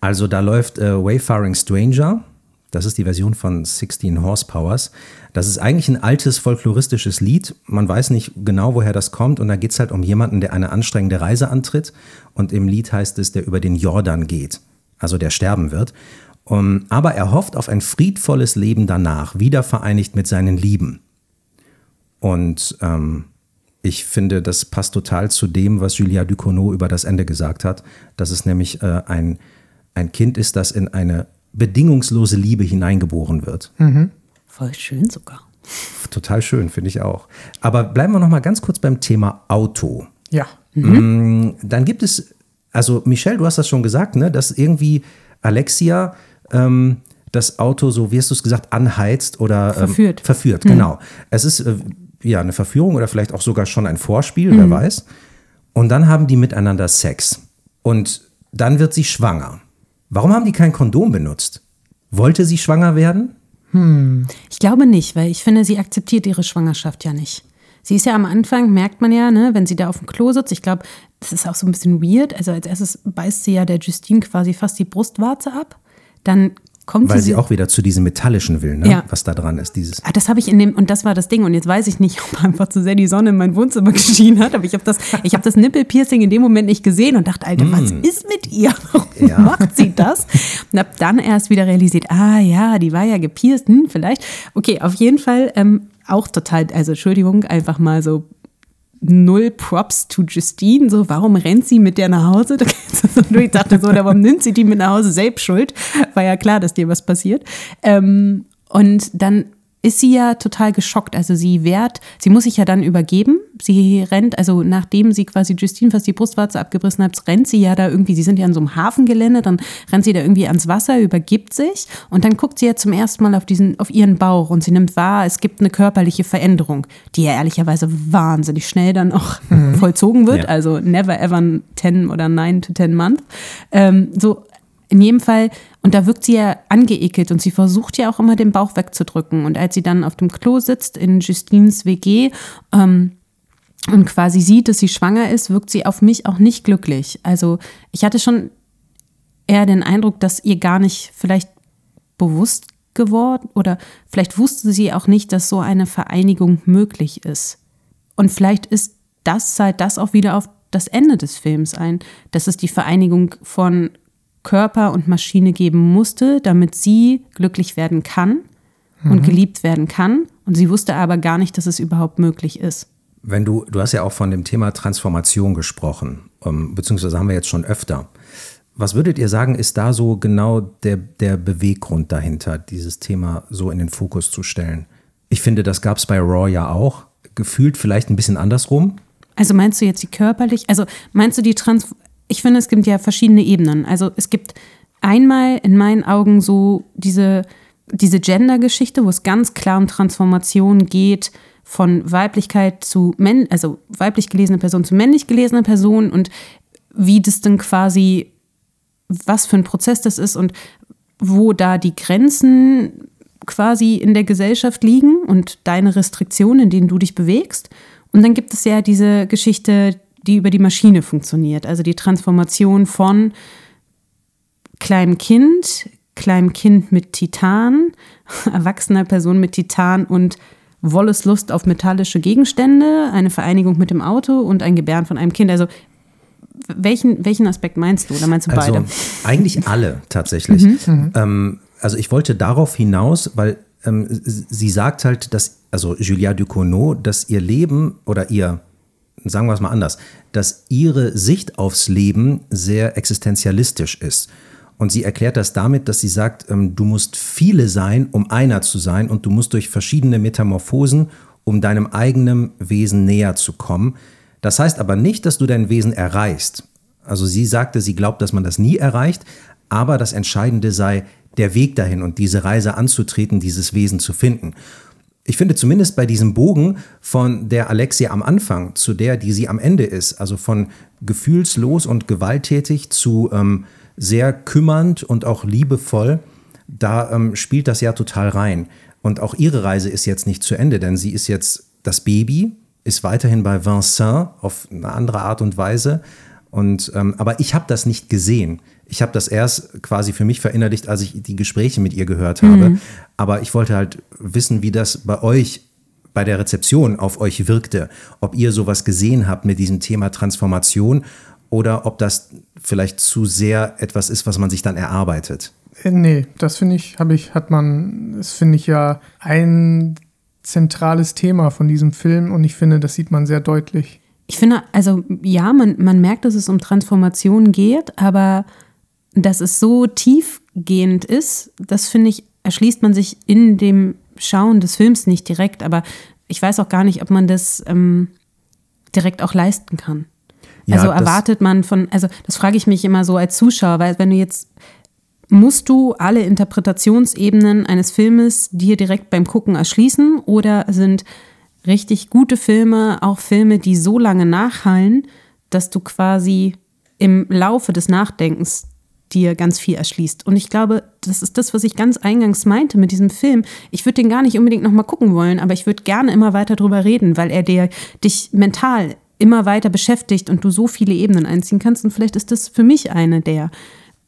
Also da läuft äh, Wayfaring Stranger Das ist die Version von 16 Horsepowers. Das ist eigentlich ein altes folkloristisches Lied. Man weiß nicht genau, woher das kommt. Und da geht es halt um jemanden, der eine anstrengende Reise antritt. Und im Lied heißt es, der über den Jordan geht. Also der sterben wird. Um, aber er hofft auf ein friedvolles Leben danach, wieder vereinigt mit seinen Lieben. Und ähm, ich finde, das passt total zu dem, was Julia Ducournau über das Ende gesagt hat, dass es nämlich äh, ein, ein Kind ist, das in eine bedingungslose Liebe hineingeboren wird. Mhm. Voll schön sogar. Total schön, finde ich auch. Aber bleiben wir noch mal ganz kurz beim Thema Auto. Ja. Mhm. Dann gibt es, also Michelle, du hast das schon gesagt, ne, dass irgendwie Alexia ähm, das Auto, so wie hast du es gesagt, anheizt oder ähm, verführt. Verführt, mhm. genau. Es ist äh, ja eine Verführung oder vielleicht auch sogar schon ein Vorspiel, mhm. wer weiß. Und dann haben die miteinander Sex. Und dann wird sie schwanger. Warum haben die kein Kondom benutzt? Wollte sie schwanger werden? Hm. Ich glaube nicht, weil ich finde, sie akzeptiert ihre Schwangerschaft ja nicht. Sie ist ja am Anfang, merkt man ja, ne, wenn sie da auf dem Klo sitzt, ich glaube, das ist auch so ein bisschen weird. Also als erstes beißt sie ja der Justine quasi fast die Brustwarze ab. Dann kommt Weil sie, auch wieder zu diesem metallischen will, ne? ja. was da dran ist. Dieses ah, das habe ich in dem, und das war das Ding. Und jetzt weiß ich nicht, (laughs) ob einfach zu sehr die Sonne in mein Wohnzimmer (laughs) geschienen hat, aber ich habe das, ich habe das Nippelpiercing in dem Moment nicht gesehen und dachte, Alter, mm. was ist mit ihr? (laughs) Warum ja. macht sie das? Und habe dann erst wieder realisiert, ah ja, die war ja gepierst, hm, vielleicht. Okay, auf jeden Fall ähm, auch total, also Entschuldigung, einfach mal so null Props to Justine. So, warum rennt sie mit der nach Hause? (laughs) ich dachte so, warum nimmt sie die mit nach Hause? Selbst schuld. War ja klar, dass dir was passiert. Ähm, und dann ist sie ja total geschockt. Also sie wehrt, sie muss sich ja dann übergeben. Sie rennt, also nachdem sie quasi Justine fast die Brustwarze abgerissen hat, rennt sie ja da irgendwie, sie sind ja an so einem Hafengelände, dann rennt sie da irgendwie ans Wasser, übergibt sich und dann guckt sie ja zum ersten Mal auf diesen, auf ihren Bauch und sie nimmt wahr, es gibt eine körperliche Veränderung, die ja ehrlicherweise wahnsinnig schnell dann auch mhm. vollzogen wird. Ja. Also never ever 10 oder 9 to 10 month. Ähm, so in jedem Fall, und da wirkt sie ja angeekelt und sie versucht ja auch immer den Bauch wegzudrücken. Und als sie dann auf dem Klo sitzt in Justines WG ähm, und quasi sieht, dass sie schwanger ist, wirkt sie auf mich auch nicht glücklich. Also ich hatte schon eher den Eindruck, dass ihr gar nicht vielleicht bewusst geworden oder vielleicht wusste sie auch nicht, dass so eine Vereinigung möglich ist. Und vielleicht ist das, zahlt das auch wieder auf das Ende des Films ein, dass es die Vereinigung von Körper und Maschine geben musste, damit sie glücklich werden kann mhm. und geliebt werden kann. Und sie wusste aber gar nicht, dass es überhaupt möglich ist. Wenn du, du hast ja auch von dem Thema Transformation gesprochen, ähm, beziehungsweise haben wir jetzt schon öfter. Was würdet ihr sagen, ist da so genau der, der Beweggrund dahinter, dieses Thema so in den Fokus zu stellen? Ich finde, das gab es bei Raw ja auch. Gefühlt vielleicht ein bisschen andersrum. Also meinst du jetzt die körperlich, also meinst du die Trans ich finde, es gibt ja verschiedene Ebenen. Also es gibt einmal in meinen Augen so diese, diese Gender-Geschichte, wo es ganz klar um Transformation geht von Weiblichkeit zu Männ also weiblich gelesene Person zu männlich gelesene Person und wie das dann quasi, was für ein Prozess das ist und wo da die Grenzen quasi in der Gesellschaft liegen und deine Restriktionen, in denen du dich bewegst. Und dann gibt es ja diese Geschichte die über die Maschine funktioniert. Also die Transformation von kleinem Kind, kleinem Kind mit Titan, (laughs) erwachsener Person mit Titan und Wolles Lust auf metallische Gegenstände, eine Vereinigung mit dem Auto und ein Gebären von einem Kind. Also welchen, welchen Aspekt meinst du? Oder meinst du also, beide? Eigentlich alle tatsächlich. Mhm. mhm. Ähm, also ich wollte darauf hinaus, weil ähm, sie sagt halt, dass, also Julia Ducournau, dass ihr Leben oder ihr sagen wir es mal anders, dass ihre Sicht aufs Leben sehr existenzialistisch ist. Und sie erklärt das damit, dass sie sagt, ähm, du musst viele sein, um einer zu sein, und du musst durch verschiedene Metamorphosen, um deinem eigenen Wesen näher zu kommen. Das heißt aber nicht, dass du dein Wesen erreichst. Also sie sagte, sie glaubt, dass man das nie erreicht, aber das Entscheidende sei, der Weg dahin und diese Reise anzutreten, dieses Wesen zu finden ich finde zumindest bei diesem Bogen von der Alexia am Anfang zu der, die sie am Ende ist, also von gefühlslos und gewalttätig zu ähm, sehr kümmernd und auch liebevoll, da ähm, spielt das ja total rein. Und auch ihre Reise ist jetzt nicht zu Ende, denn sie ist jetzt das Baby, ist weiterhin bei Vincent auf eine andere Art und Weise Und, ähm, aber ich habe das nicht gesehen. Ich habe das erst quasi für mich verinnerlicht, als ich die Gespräche mit ihr gehört habe. Mhm. Aber ich wollte halt wissen, wie das bei euch bei der Rezeption auf euch wirkte. Ob ihr sowas gesehen habt mit diesem Thema Transformation oder ob das vielleicht zu sehr etwas ist, was man sich dann erarbeitet. Äh, nee, das finde ich, habe ich, hat man, das finde ich ja ein zentrales Thema von diesem Film und ich finde, das sieht man sehr deutlich. Ich finde, also ja, man, man merkt, dass es um Transformation geht, aber dass es so tiefgehend ist, das finde ich, erschließt man sich in dem Schauen des Films nicht direkt, aber ich weiß auch gar nicht, ob man das ähm, direkt auch leisten kann. Ja, also erwartet man von, also das frage ich mich immer so als Zuschauer, weil wenn du jetzt Musst du alle Interpretationsebenen eines Filmes dir direkt beim Gucken erschließen oder sind richtig gute Filme auch Filme, die so lange nachhallen, dass du quasi im Laufe des Nachdenkens dir ganz viel erschließt. Und ich glaube, das ist das, was ich ganz eingangs meinte mit diesem Film. Ich würde den gar nicht unbedingt nochmal gucken wollen, aber ich würde gerne immer weiter drüber reden, weil er dir, dich mental immer weiter beschäftigt und du so viele Ebenen einziehen kannst. Und vielleicht ist das für mich eine der.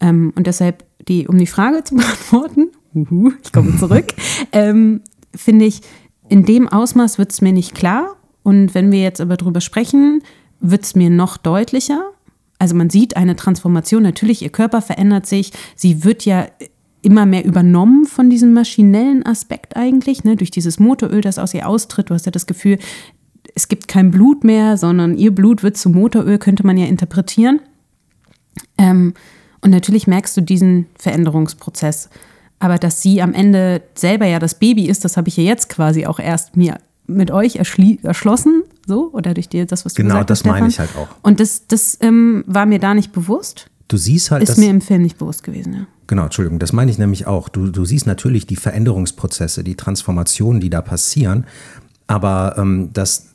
Ähm, und deshalb die, um die Frage zu (laughs) beantworten, uhu, ich komme zurück, (laughs) ähm, finde ich, in dem Ausmaß wird es mir nicht klar. Und wenn wir jetzt aber drüber sprechen, wird es mir noch deutlicher. Also man sieht eine Transformation, natürlich, ihr Körper verändert sich, sie wird ja immer mehr übernommen von diesem maschinellen Aspekt eigentlich, ne, durch dieses Motoröl, das aus ihr austritt. Du hast ja das Gefühl, es gibt kein Blut mehr, sondern ihr Blut wird zu Motoröl, könnte man ja interpretieren. Ähm, und natürlich merkst du diesen Veränderungsprozess. Aber dass sie am Ende selber ja das Baby ist, das habe ich ja jetzt quasi auch erst mir mit euch erschlossen, so, oder durch dir das, was du genau, gesagt hast. Genau, das meine ich halt auch. Und das, das ähm, war mir da nicht bewusst. Du siehst halt. Ist mir im Film nicht bewusst gewesen, ja. Genau, Entschuldigung, das meine ich nämlich auch. Du, du siehst natürlich die Veränderungsprozesse, die Transformationen, die da passieren. Aber ähm, das,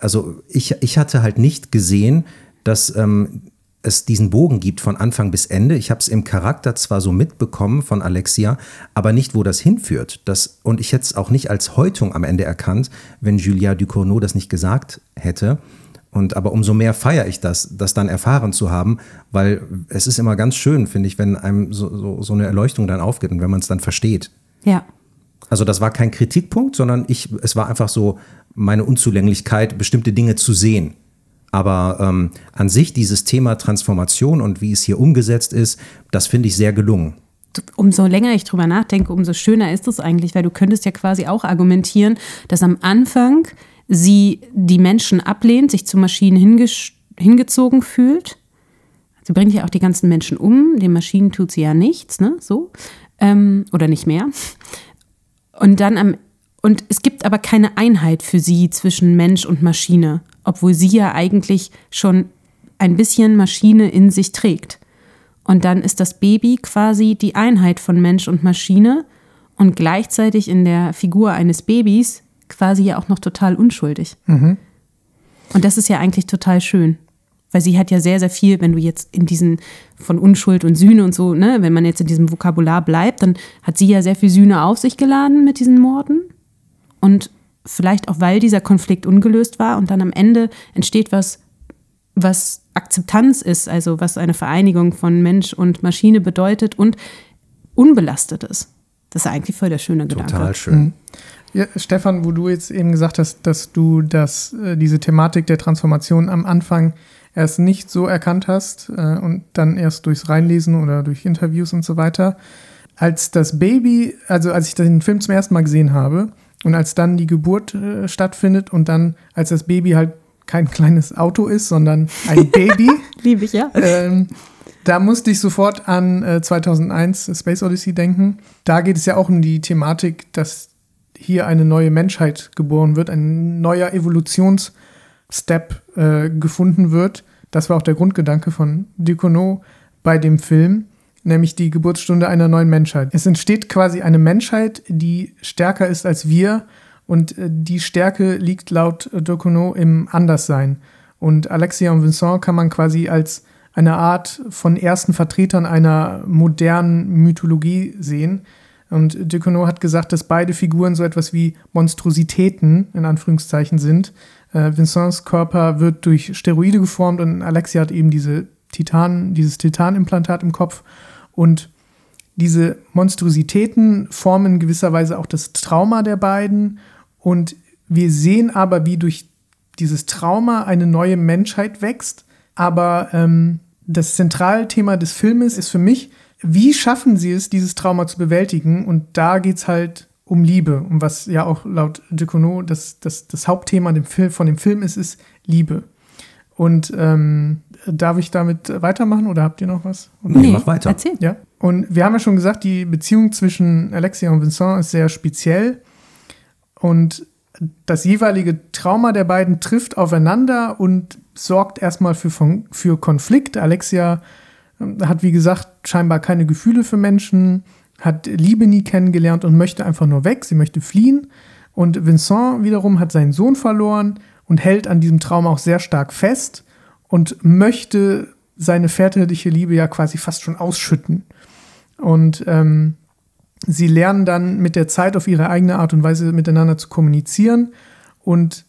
also ich, ich hatte halt nicht gesehen, dass ähm, es diesen Bogen gibt von Anfang bis Ende. Ich habe es im Charakter zwar so mitbekommen von Alexia, aber nicht, wo das hinführt. Das, und ich hätte es auch nicht als Häutung am Ende erkannt, wenn Julia Ducournau das nicht gesagt hätte. Und aber umso mehr feiere ich das, das dann erfahren zu haben, weil es ist immer ganz schön, finde ich, wenn einem so, so, so eine Erleuchtung dann aufgeht und wenn man es dann versteht. Ja. Also das war kein Kritikpunkt, sondern ich, es war einfach so meine Unzulänglichkeit, bestimmte Dinge zu sehen. Aber ähm, an sich dieses Thema Transformation und wie es hier umgesetzt ist, das finde ich sehr gelungen. Umso länger ich drüber nachdenke, umso schöner ist es eigentlich, weil du könntest ja quasi auch argumentieren, dass am Anfang sie die Menschen ablehnt, sich zu Maschinen hingezogen fühlt. Sie bringt ja auch die ganzen Menschen um, den Maschinen tut sie ja nichts, ne? So. Ähm, oder nicht mehr. Und dann am und es gibt aber keine Einheit für sie zwischen Mensch und Maschine obwohl sie ja eigentlich schon ein bisschen Maschine in sich trägt. Und dann ist das Baby quasi die Einheit von Mensch und Maschine und gleichzeitig in der Figur eines Babys quasi ja auch noch total unschuldig. Mhm. Und das ist ja eigentlich total schön. Weil sie hat ja sehr, sehr viel, wenn du jetzt in diesen von Unschuld und Sühne und so, ne, wenn man jetzt in diesem Vokabular bleibt, dann hat sie ja sehr viel Sühne auf sich geladen mit diesen Morden. Und vielleicht auch weil dieser Konflikt ungelöst war und dann am Ende entsteht was, was Akzeptanz ist, also was eine Vereinigung von Mensch und Maschine bedeutet und unbelastet ist. Das ist eigentlich voll der schöne Gedanke. Total schön. Mhm. Ja, Stefan, wo du jetzt eben gesagt hast, dass du das, äh, diese Thematik der Transformation am Anfang erst nicht so erkannt hast äh, und dann erst durchs Reinlesen oder durch Interviews und so weiter. Als das Baby, also als ich den Film zum ersten Mal gesehen habe, und als dann die Geburt äh, stattfindet und dann, als das Baby halt kein (laughs) kleines Auto ist, sondern ein (laughs) Baby. Liebe ich, ja. Ähm, da musste ich sofort an äh, 2001 Space Odyssey denken. Da geht es ja auch um die Thematik, dass hier eine neue Menschheit geboren wird, ein neuer Evolutionsstep äh, gefunden wird. Das war auch der Grundgedanke von Ducournau bei dem Film nämlich die Geburtsstunde einer neuen Menschheit. Es entsteht quasi eine Menschheit, die stärker ist als wir und äh, die Stärke liegt laut Dokuno im Anderssein. Und Alexia und Vincent kann man quasi als eine Art von ersten Vertretern einer modernen Mythologie sehen. Und Ducournau hat gesagt, dass beide Figuren so etwas wie Monstrositäten in Anführungszeichen sind, Äh, Vincents Körper wird durch Steroide geformt und Alexia hat eben diese Titan, dieses Titanimplantat im Kopf. Und diese Monstrositäten formen gewisserweise auch das Trauma der beiden. Und wir sehen aber, wie durch dieses Trauma eine neue Menschheit wächst. Aber ähm, das Zentralthema des Filmes ist für mich, wie schaffen sie es, dieses Trauma zu bewältigen? Und da geht es halt um Liebe. Und was ja auch laut Decono das, das, das Hauptthema dem Film, von dem Film ist, ist Liebe. Und ähm, darf ich damit weitermachen oder habt ihr noch was? Oder? Nee, mach weiter. Erzähl. Ja. Und wir haben ja schon gesagt, die Beziehung zwischen Alexia und Vincent ist sehr speziell. Und das jeweilige Trauma der beiden trifft aufeinander und sorgt erstmal für, für Konflikt. Alexia ähm, hat, wie gesagt, scheinbar keine Gefühle für Menschen, hat Liebe nie kennengelernt und möchte einfach nur weg. Sie möchte fliehen. Und Vincent wiederum hat seinen Sohn verloren und hält an diesem Traum auch sehr stark fest und möchte seine väterliche Liebe ja quasi fast schon ausschütten. Und ähm, sie lernen dann mit der Zeit auf ihre eigene Art und Weise miteinander zu kommunizieren und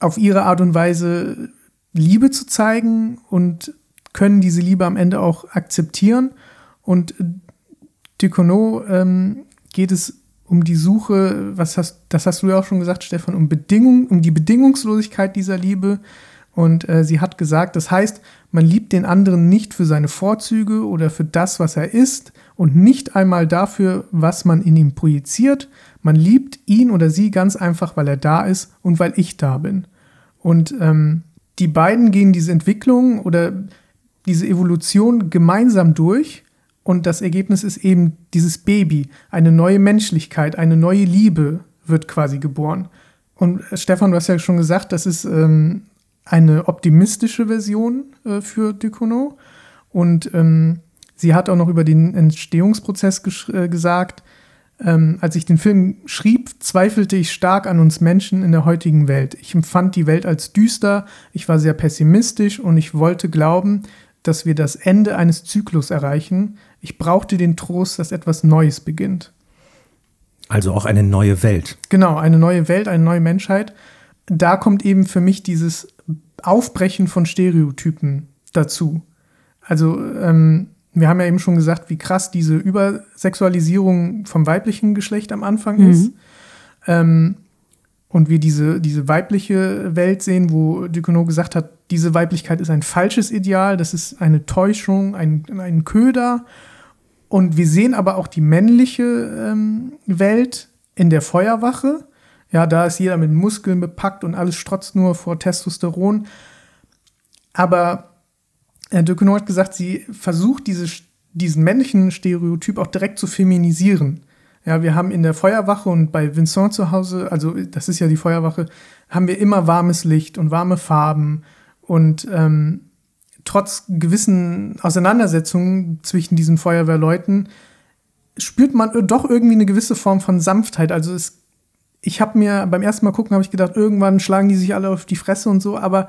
auf ihre Art und Weise Liebe zu zeigen und können diese Liebe am Ende auch akzeptieren. Und Ducournau ähm, geht es um die Suche, was hast, das hast du ja auch schon gesagt, Stefan, um Bedingung, um die Bedingungslosigkeit dieser Liebe. Und äh, sie hat gesagt, das heißt, man liebt den anderen nicht für seine Vorzüge oder für das, was er ist und nicht einmal dafür, was man in ihm projiziert. Man liebt ihn oder sie ganz einfach, weil er da ist und weil ich da bin. Und ähm, die beiden gehen diese Entwicklung oder diese Evolution gemeinsam durch und das Ergebnis ist eben dieses Baby, eine neue Menschlichkeit, eine neue Liebe wird quasi geboren. Und äh, Stefan, du hast ja schon gesagt, das ist ähm, eine optimistische Version äh, für Ducournau. Und ähm, sie hat auch noch über den Entstehungsprozess äh, gesagt, ähm, als ich den Film schrieb, zweifelte ich stark an uns Menschen in der heutigen Welt. Ich empfand die Welt als düster, ich war sehr pessimistisch und ich wollte glauben, dass wir das Ende eines Zyklus erreichen. Ich brauchte den Trost, dass etwas Neues beginnt. Also auch eine neue Welt. Genau, eine neue Welt, eine neue Menschheit. Da kommt eben für mich dieses Aufbrechen von Stereotypen dazu. Also ähm, wir haben ja eben schon gesagt, wie krass diese Übersexualisierung vom weiblichen Geschlecht am Anfang mhm. ist. Ähm, und wir diese, diese weibliche Welt sehen, wo Ducournau gesagt hat, diese Weiblichkeit ist ein falsches Ideal, das ist eine Täuschung, ein, ein Köder. Und wir sehen aber auch die männliche ähm, Welt in der Feuerwache. Ja, da ist jeder mit Muskeln bepackt und alles strotzt nur vor Testosteron. Aber äh, Ducournau hat gesagt, sie versucht diese, diesen männlichen Stereotyp auch direkt zu feminisieren. Ja, wir haben in der Feuerwache und bei Vincent zu Hause, also das ist ja die Feuerwache, haben wir immer warmes Licht und warme Farben und ähm, trotz gewissen Auseinandersetzungen zwischen diesen Feuerwehrleuten spürt man doch irgendwie eine gewisse Form von Sanftheit. Also es, ich habe mir beim ersten Mal gucken, habe ich gedacht, irgendwann schlagen die sich alle auf die Fresse und so, aber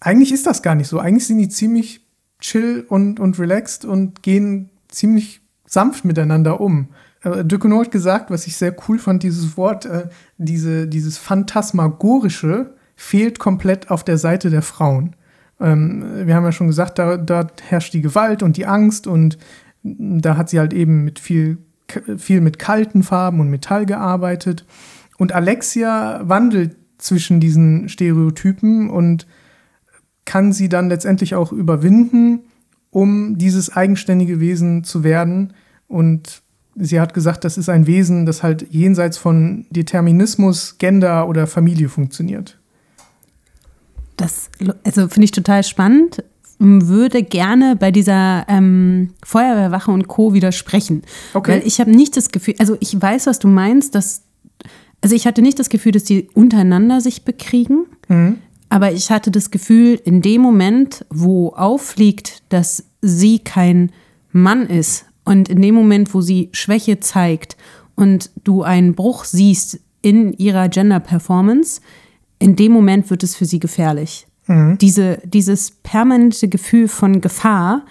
eigentlich ist das gar nicht so. Eigentlich sind die ziemlich chill und, und relaxed und gehen ziemlich sanft miteinander um. Äh, Ducournau hat gesagt, was ich sehr cool fand, dieses Wort, äh, diese, dieses Phantasmagorische fehlt komplett auf der Seite der Frauen. Ähm, wir haben ja schon gesagt, da, da herrscht die Gewalt und die Angst und da hat sie halt eben mit viel, viel mit kalten Farben und Metall gearbeitet. Und Alexia wandelt zwischen diesen Stereotypen und kann sie dann letztendlich auch überwinden, um dieses eigenständige Wesen zu werden und sie hat gesagt, das ist ein Wesen, das halt jenseits von Determinismus, Gender oder Familie funktioniert. Das also finde ich total spannend. Würde gerne bei dieser ähm, Feuerwehrwache und Co. widersprechen. Okay. Weil ich habe nicht das Gefühl, also ich weiß, was du meinst, dass, also ich hatte nicht das Gefühl, dass die untereinander sich bekriegen. Mhm. Aber ich hatte das Gefühl, in dem Moment, wo auffliegt, dass sie kein Mann ist und in dem Moment, wo sie Schwäche zeigt und du einen Bruch siehst in ihrer Gender-Performance, in dem Moment wird es für sie gefährlich. Mhm. Diese, dieses permanente Gefühl von Gefahr,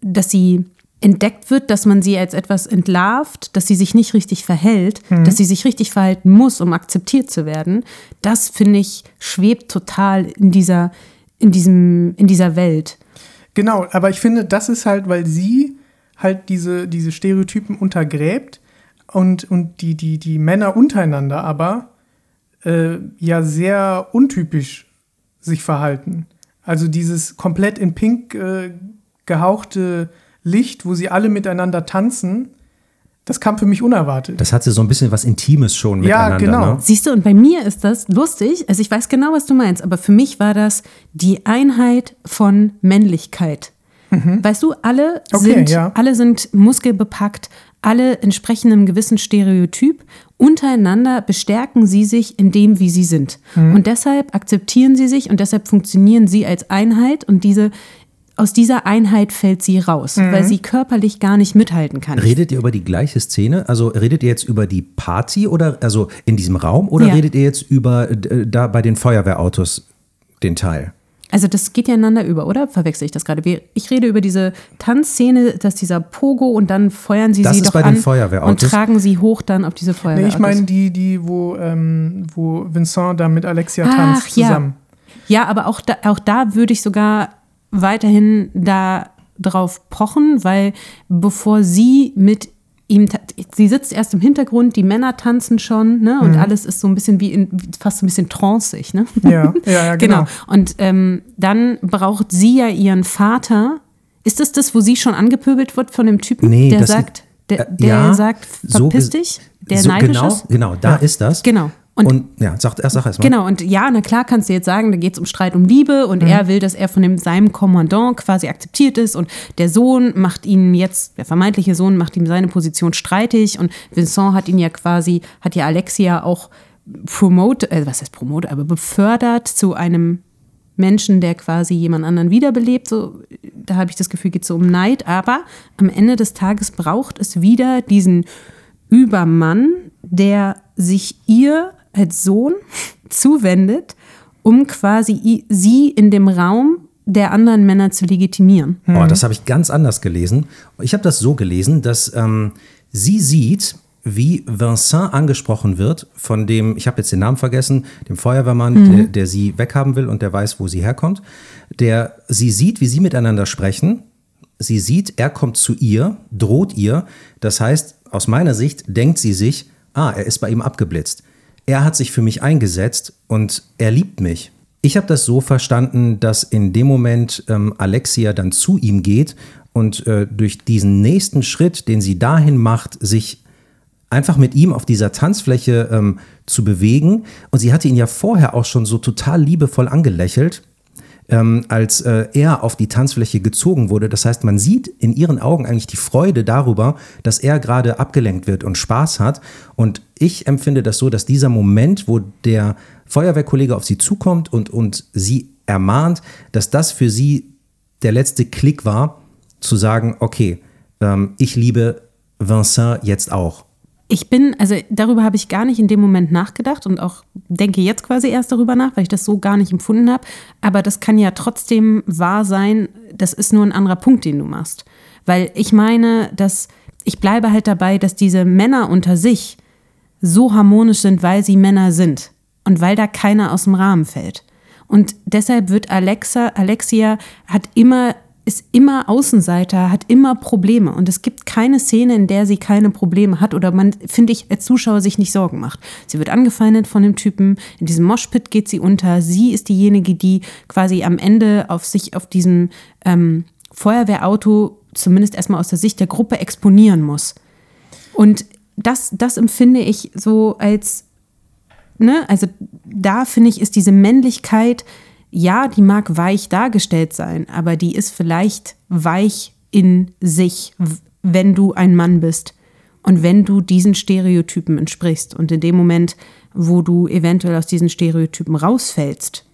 dass sie entdeckt wird, dass man sie als etwas entlarvt, dass sie sich nicht richtig verhält, Mhm. dass sie sich richtig verhalten muss, um akzeptiert zu werden, das finde ich schwebt total in dieser, in diesem, in dieser Welt. Genau, aber ich finde, das ist halt, weil sie halt diese, diese Stereotypen untergräbt und, und die, die, die Männer untereinander aber äh, ja sehr untypisch sich verhalten. Also dieses komplett in Pink äh, gehauchte Licht, wo sie alle miteinander tanzen, das kam für mich unerwartet. Das hatte so ein bisschen was Intimes schon Ja, miteinander. genau. Ne? Siehst du, und bei mir ist das lustig. Also ich weiß genau, was du meinst, aber für mich war das die Einheit von Männlichkeit. Weißt du, alle Mhm. Okay, sind, ja. alle sind muskelbepackt, alle entsprechen einem gewissen Stereotyp. Untereinander bestärken sie sich in dem, wie sie sind. Mhm. Und deshalb akzeptieren sie sich und deshalb funktionieren sie als Einheit und diese aus dieser Einheit fällt sie raus, Mhm. weil sie körperlich gar nicht mithalten kann. Redet ihr über die gleiche Szene? Also redet ihr jetzt über die Party oder also in diesem Raum oder Ja. redet ihr jetzt über äh, da bei den Feuerwehrautos den Teil? Also das geht ja einander über, oder? Verwechsel ich das gerade? Ich rede über diese Tanzszene, dass dieser Pogo und dann feuern sie Das sie ist doch bei den an Feuerwehrautos. und tragen sie hoch dann auf diese Nee, Feuerwehrautos. ich meine die, die, wo, ähm, wo Vincent da mit Alexia Ach, tanzt ja. zusammen. Ja, aber auch da, auch da würde ich sogar weiterhin da drauf pochen, weil bevor sie mit ihm, sie sitzt erst im Hintergrund, die Männer tanzen schon, ne? Und alles ist so ein bisschen wie in, fast so ein bisschen tranceig, ne? Ja, ja, ja, (laughs) genau. Genau. Und ähm, dann braucht sie ja ihren Vater. Ist das das, wo sie schon angepöbelt wird von dem Typen, Nee, der sagt, der, äh, der ja, sagt, so verpiss ge- dich, der so, neidisch genau, ist? Genau, da ist das. Genau. Und, Und, ja, sag, sag erst mal. genau, und ja, na klar kannst du jetzt sagen, da geht es um Streit um Liebe und Mhm. er will, dass er von dem, seinem Kommandant quasi akzeptiert ist und der Sohn macht ihn jetzt, der vermeintliche Sohn macht ihm seine Position streitig und Vincent hat ihn ja quasi, hat ja Alexia auch promote, äh, was heißt promote, aber befördert zu einem Menschen, der quasi jemand anderen wiederbelebt. So, da habe ich das Gefühl, geht es so um Neid. Aber am Ende des Tages braucht es wieder diesen Übermann, der sich ihr als Sohn (laughs) zuwendet, um quasi sie in dem Raum der anderen Männer zu legitimieren. Oh, das habe ich ganz anders gelesen. Ich habe das so gelesen, dass ähm, sie sieht, wie Vincent angesprochen wird von dem, ich habe jetzt den Namen vergessen, dem Feuerwehrmann, der, der sie weghaben will und der weiß, wo sie herkommt. Der sie sieht, wie sie miteinander sprechen. Sie sieht, er kommt zu ihr, droht ihr. Das heißt, aus meiner Sicht denkt sie sich, ah, er ist bei ihm abgeblitzt. Er hat sich für mich eingesetzt und er liebt mich. Ich habe das so verstanden, dass in dem Moment ähm, Alexia dann zu ihm geht und äh, durch diesen nächsten Schritt, den sie dahin macht, sich einfach mit ihm auf dieser Tanzfläche ähm, zu bewegen. Und sie hatte ihn ja vorher auch schon so total liebevoll angelächelt, ähm, als äh, er auf die Tanzfläche gezogen wurde. Das heißt, man sieht in ihren Augen eigentlich die Freude darüber, dass er gerade abgelenkt wird und Spaß hat. Und ich empfinde das so, dass dieser Moment, wo der Feuerwehrkollege auf sie zukommt und, und sie ermahnt, dass das für sie der letzte Klick war, zu sagen, okay, ähm, ich liebe Vincent jetzt auch. Ich bin, also darüber habe ich gar nicht in dem Moment nachgedacht und auch denke jetzt quasi erst darüber nach, weil ich das so gar nicht empfunden habe. Aber das kann ja trotzdem wahr sein. Das ist nur ein anderer Punkt, den du machst. Weil ich meine, dass ich bleibe halt dabei, dass diese Männer unter sich so harmonisch sind, weil sie Männer sind und weil da keiner aus dem Rahmen fällt. Und deshalb wird Alexa, Alexia hat immer, ist immer Außenseiter, hat immer Probleme. Und es gibt keine Szene, in der sie keine Probleme hat oder man, finde ich, als Zuschauer sich nicht Sorgen macht. Sie wird angefeindet von dem Typen, in diesem Moshpit geht sie unter. Sie ist diejenige, die quasi am Ende auf sich auf diesem ähm, Feuerwehrauto zumindest erstmal aus der Sicht der Gruppe exponieren muss. Und das, das empfinde ich so als, ne, also da finde ich, ist diese Männlichkeit, ja, die mag weich dargestellt sein, aber die ist vielleicht weich in sich, wenn du ein Mann bist und wenn du diesen Stereotypen entsprichst. Und in dem Moment, wo du eventuell aus diesen Stereotypen rausfällst,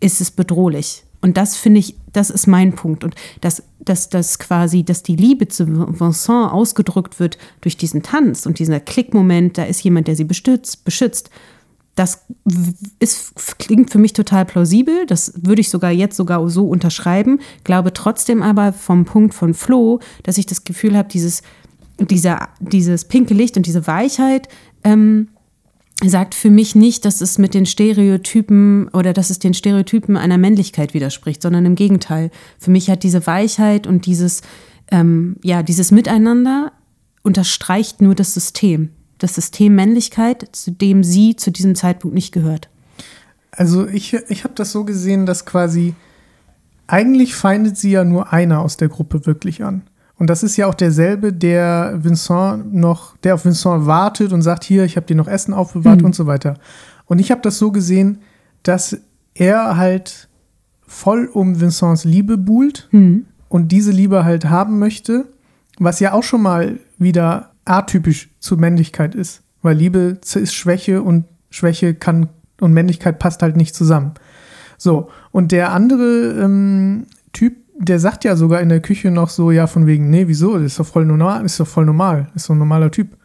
ist es bedrohlich. Und das finde ich, das ist mein Punkt. Und dass, dass, dass quasi, dass die Liebe zu Vincent ausgedrückt wird durch diesen Tanz und dieser Klickmoment, da ist jemand, der sie bestützt, beschützt, das ist, klingt für mich total plausibel. Das würde ich sogar jetzt sogar so unterschreiben. Glaube trotzdem aber vom Punkt von Flo, dass ich das Gefühl habe, dieses, dieser, dieses pinke Licht und diese Weichheit ähm, sagt für mich nicht, dass es mit den Stereotypen oder dass es den Stereotypen einer Männlichkeit widerspricht, sondern im Gegenteil. Für mich hat diese Weichheit und dieses, ähm, ja, dieses Miteinander unterstreicht nur das System das System Männlichkeit, zu dem sie zu diesem Zeitpunkt nicht gehört. Also ich, ich habe das so gesehen, dass quasi eigentlich feindet sie ja nur einer aus der Gruppe wirklich an. Und das ist ja auch derselbe, der Vincent noch, der auf Vincent wartet und sagt, hier, ich habe dir noch Essen aufbewahrt mhm. und so weiter. Und ich habe das so gesehen, dass er halt voll um Vincents Liebe buhlt mhm. und diese Liebe halt haben möchte, was ja auch schon mal wieder atypisch zu Männlichkeit ist. Weil Liebe ist Schwäche und Schwäche kann und Männlichkeit passt halt nicht zusammen. So, und der andere ähm, Typ, der sagt ja sogar in der Küche noch so, ja, von wegen, nee, wieso? Das ist doch voll normal, ist doch voll normal, ist so ein normaler Typ.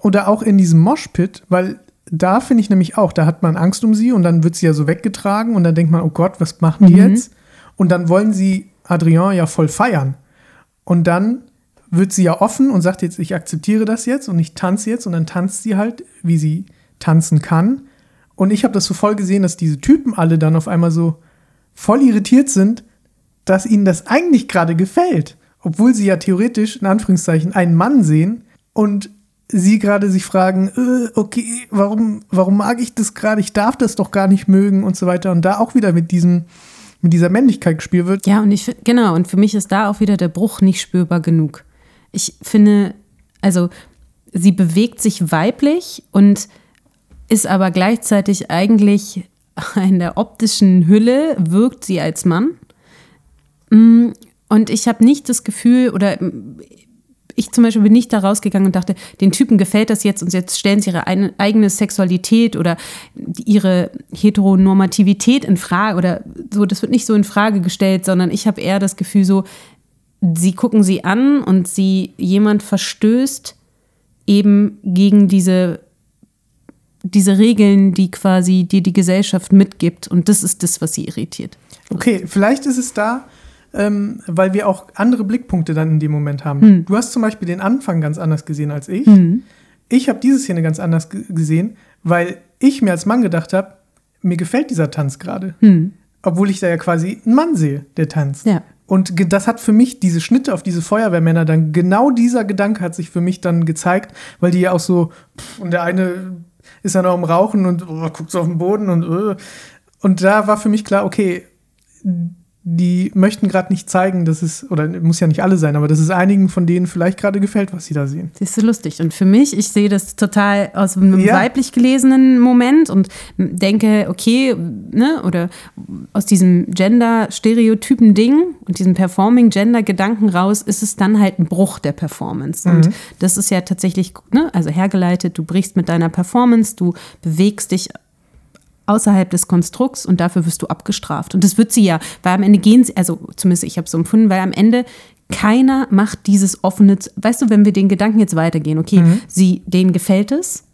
Oder auch in diesem Moshpit, weil da finde ich nämlich auch, da hat man Angst um sie und dann wird sie ja so weggetragen und dann denkt man, oh Gott, was machen die mhm. jetzt? Und dann wollen sie Adrien ja voll feiern. Und dann wird sie ja offen und sagt jetzt, ich akzeptiere das jetzt und ich tanze jetzt und dann tanzt sie halt, wie sie tanzen kann. Und ich habe das so voll gesehen, dass diese Typen alle dann auf einmal so voll irritiert sind, dass ihnen das eigentlich gerade gefällt. Obwohl sie ja theoretisch, in Anführungszeichen, einen Mann sehen und sie gerade sich fragen, äh, okay, warum, warum mag ich das gerade? Ich darf das doch gar nicht mögen und so weiter. Und da auch wieder mit diesem, mit dieser Männlichkeit gespielt wird. Ja, und ich genau, und für mich ist da auch wieder der Bruch nicht spürbar genug ich finde, also sie bewegt sich weiblich und ist aber gleichzeitig eigentlich (laughs) in der optischen Hülle, wirkt sie als Mann. Mm, und ich habe nicht das Gefühl, oder ich zum Beispiel bin nicht da rausgegangen und dachte, den Typen gefällt das jetzt und jetzt stellen sie ihre eigene Sexualität oder ihre Heteronormativität in Frage oder so. Das wird nicht so in Frage gestellt, sondern ich habe eher das Gefühl so, sie gucken sie an und sie jemand verstößt eben gegen diese diese Regeln, die quasi dir die Gesellschaft mitgibt und das ist das, was sie irritiert. Okay, vielleicht ist es da, ähm, weil wir auch andere Blickpunkte dann in dem Moment haben. Hm. Du hast zum Beispiel den Anfang ganz anders gesehen als ich. Hm. Ich habe diese Szene ganz anders gesehen, weil ich mir als Mann gedacht habe, mir gefällt dieser Tanz gerade. Hm. Obwohl ich da ja quasi einen Mann sehe, der tanzt. Ja. Und das hat für mich diese Schnitte auf diese Feuerwehrmänner dann, genau dieser Gedanke hat sich für mich dann gezeigt, weil die ja auch so, und der eine ist dann auch im Rauchen und oh, guckt so auf den Boden und, uh. und da war für mich klar, okay, die möchten gerade nicht zeigen, dass es, oder muss ja nicht alle sein, aber dass es einigen von denen vielleicht gerade gefällt, was sie da sehen. Siehst du lustig. Und für mich, ich sehe das total aus einem ja. weiblich gelesenen Moment und denke, okay, ne, oder aus diesem Gender-Stereotypen-Ding und diesem Performing-Gender-Gedanken raus, ist es dann halt ein Bruch der Performance. Mhm. Und das ist ja tatsächlich, ne, also hergeleitet, du brichst mit deiner Performance, du bewegst dich außerhalb des Konstrukts und dafür wirst du abgestraft. Und das wird sie ja, weil am Ende gehen sie, also zumindest ich habe es so empfunden, weil am Ende keiner macht dieses offene, weißt du, wenn wir den Gedanken jetzt weitergehen, okay, mhm. sie, denen gefällt es,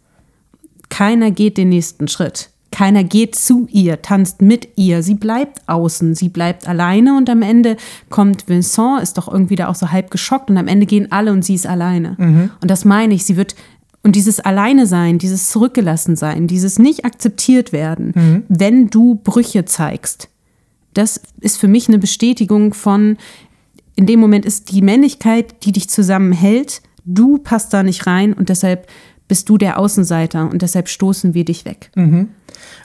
keiner geht den nächsten Schritt. Keiner geht zu ihr, tanzt mit ihr. Sie bleibt außen, sie bleibt alleine und am Ende kommt Vincent, ist doch irgendwie da auch so halb geschockt und am Ende gehen alle und sie ist alleine. Mhm. Und das meine ich, sie wird und dieses Alleine sein, dieses Zurückgelassen sein, dieses nicht akzeptiert werden, mhm. wenn du Brüche zeigst, das ist für mich eine Bestätigung von, in dem Moment ist die Männlichkeit, die dich zusammenhält, du passt da nicht rein und deshalb bist du der Außenseiter und deshalb stoßen wir dich weg. Mhm.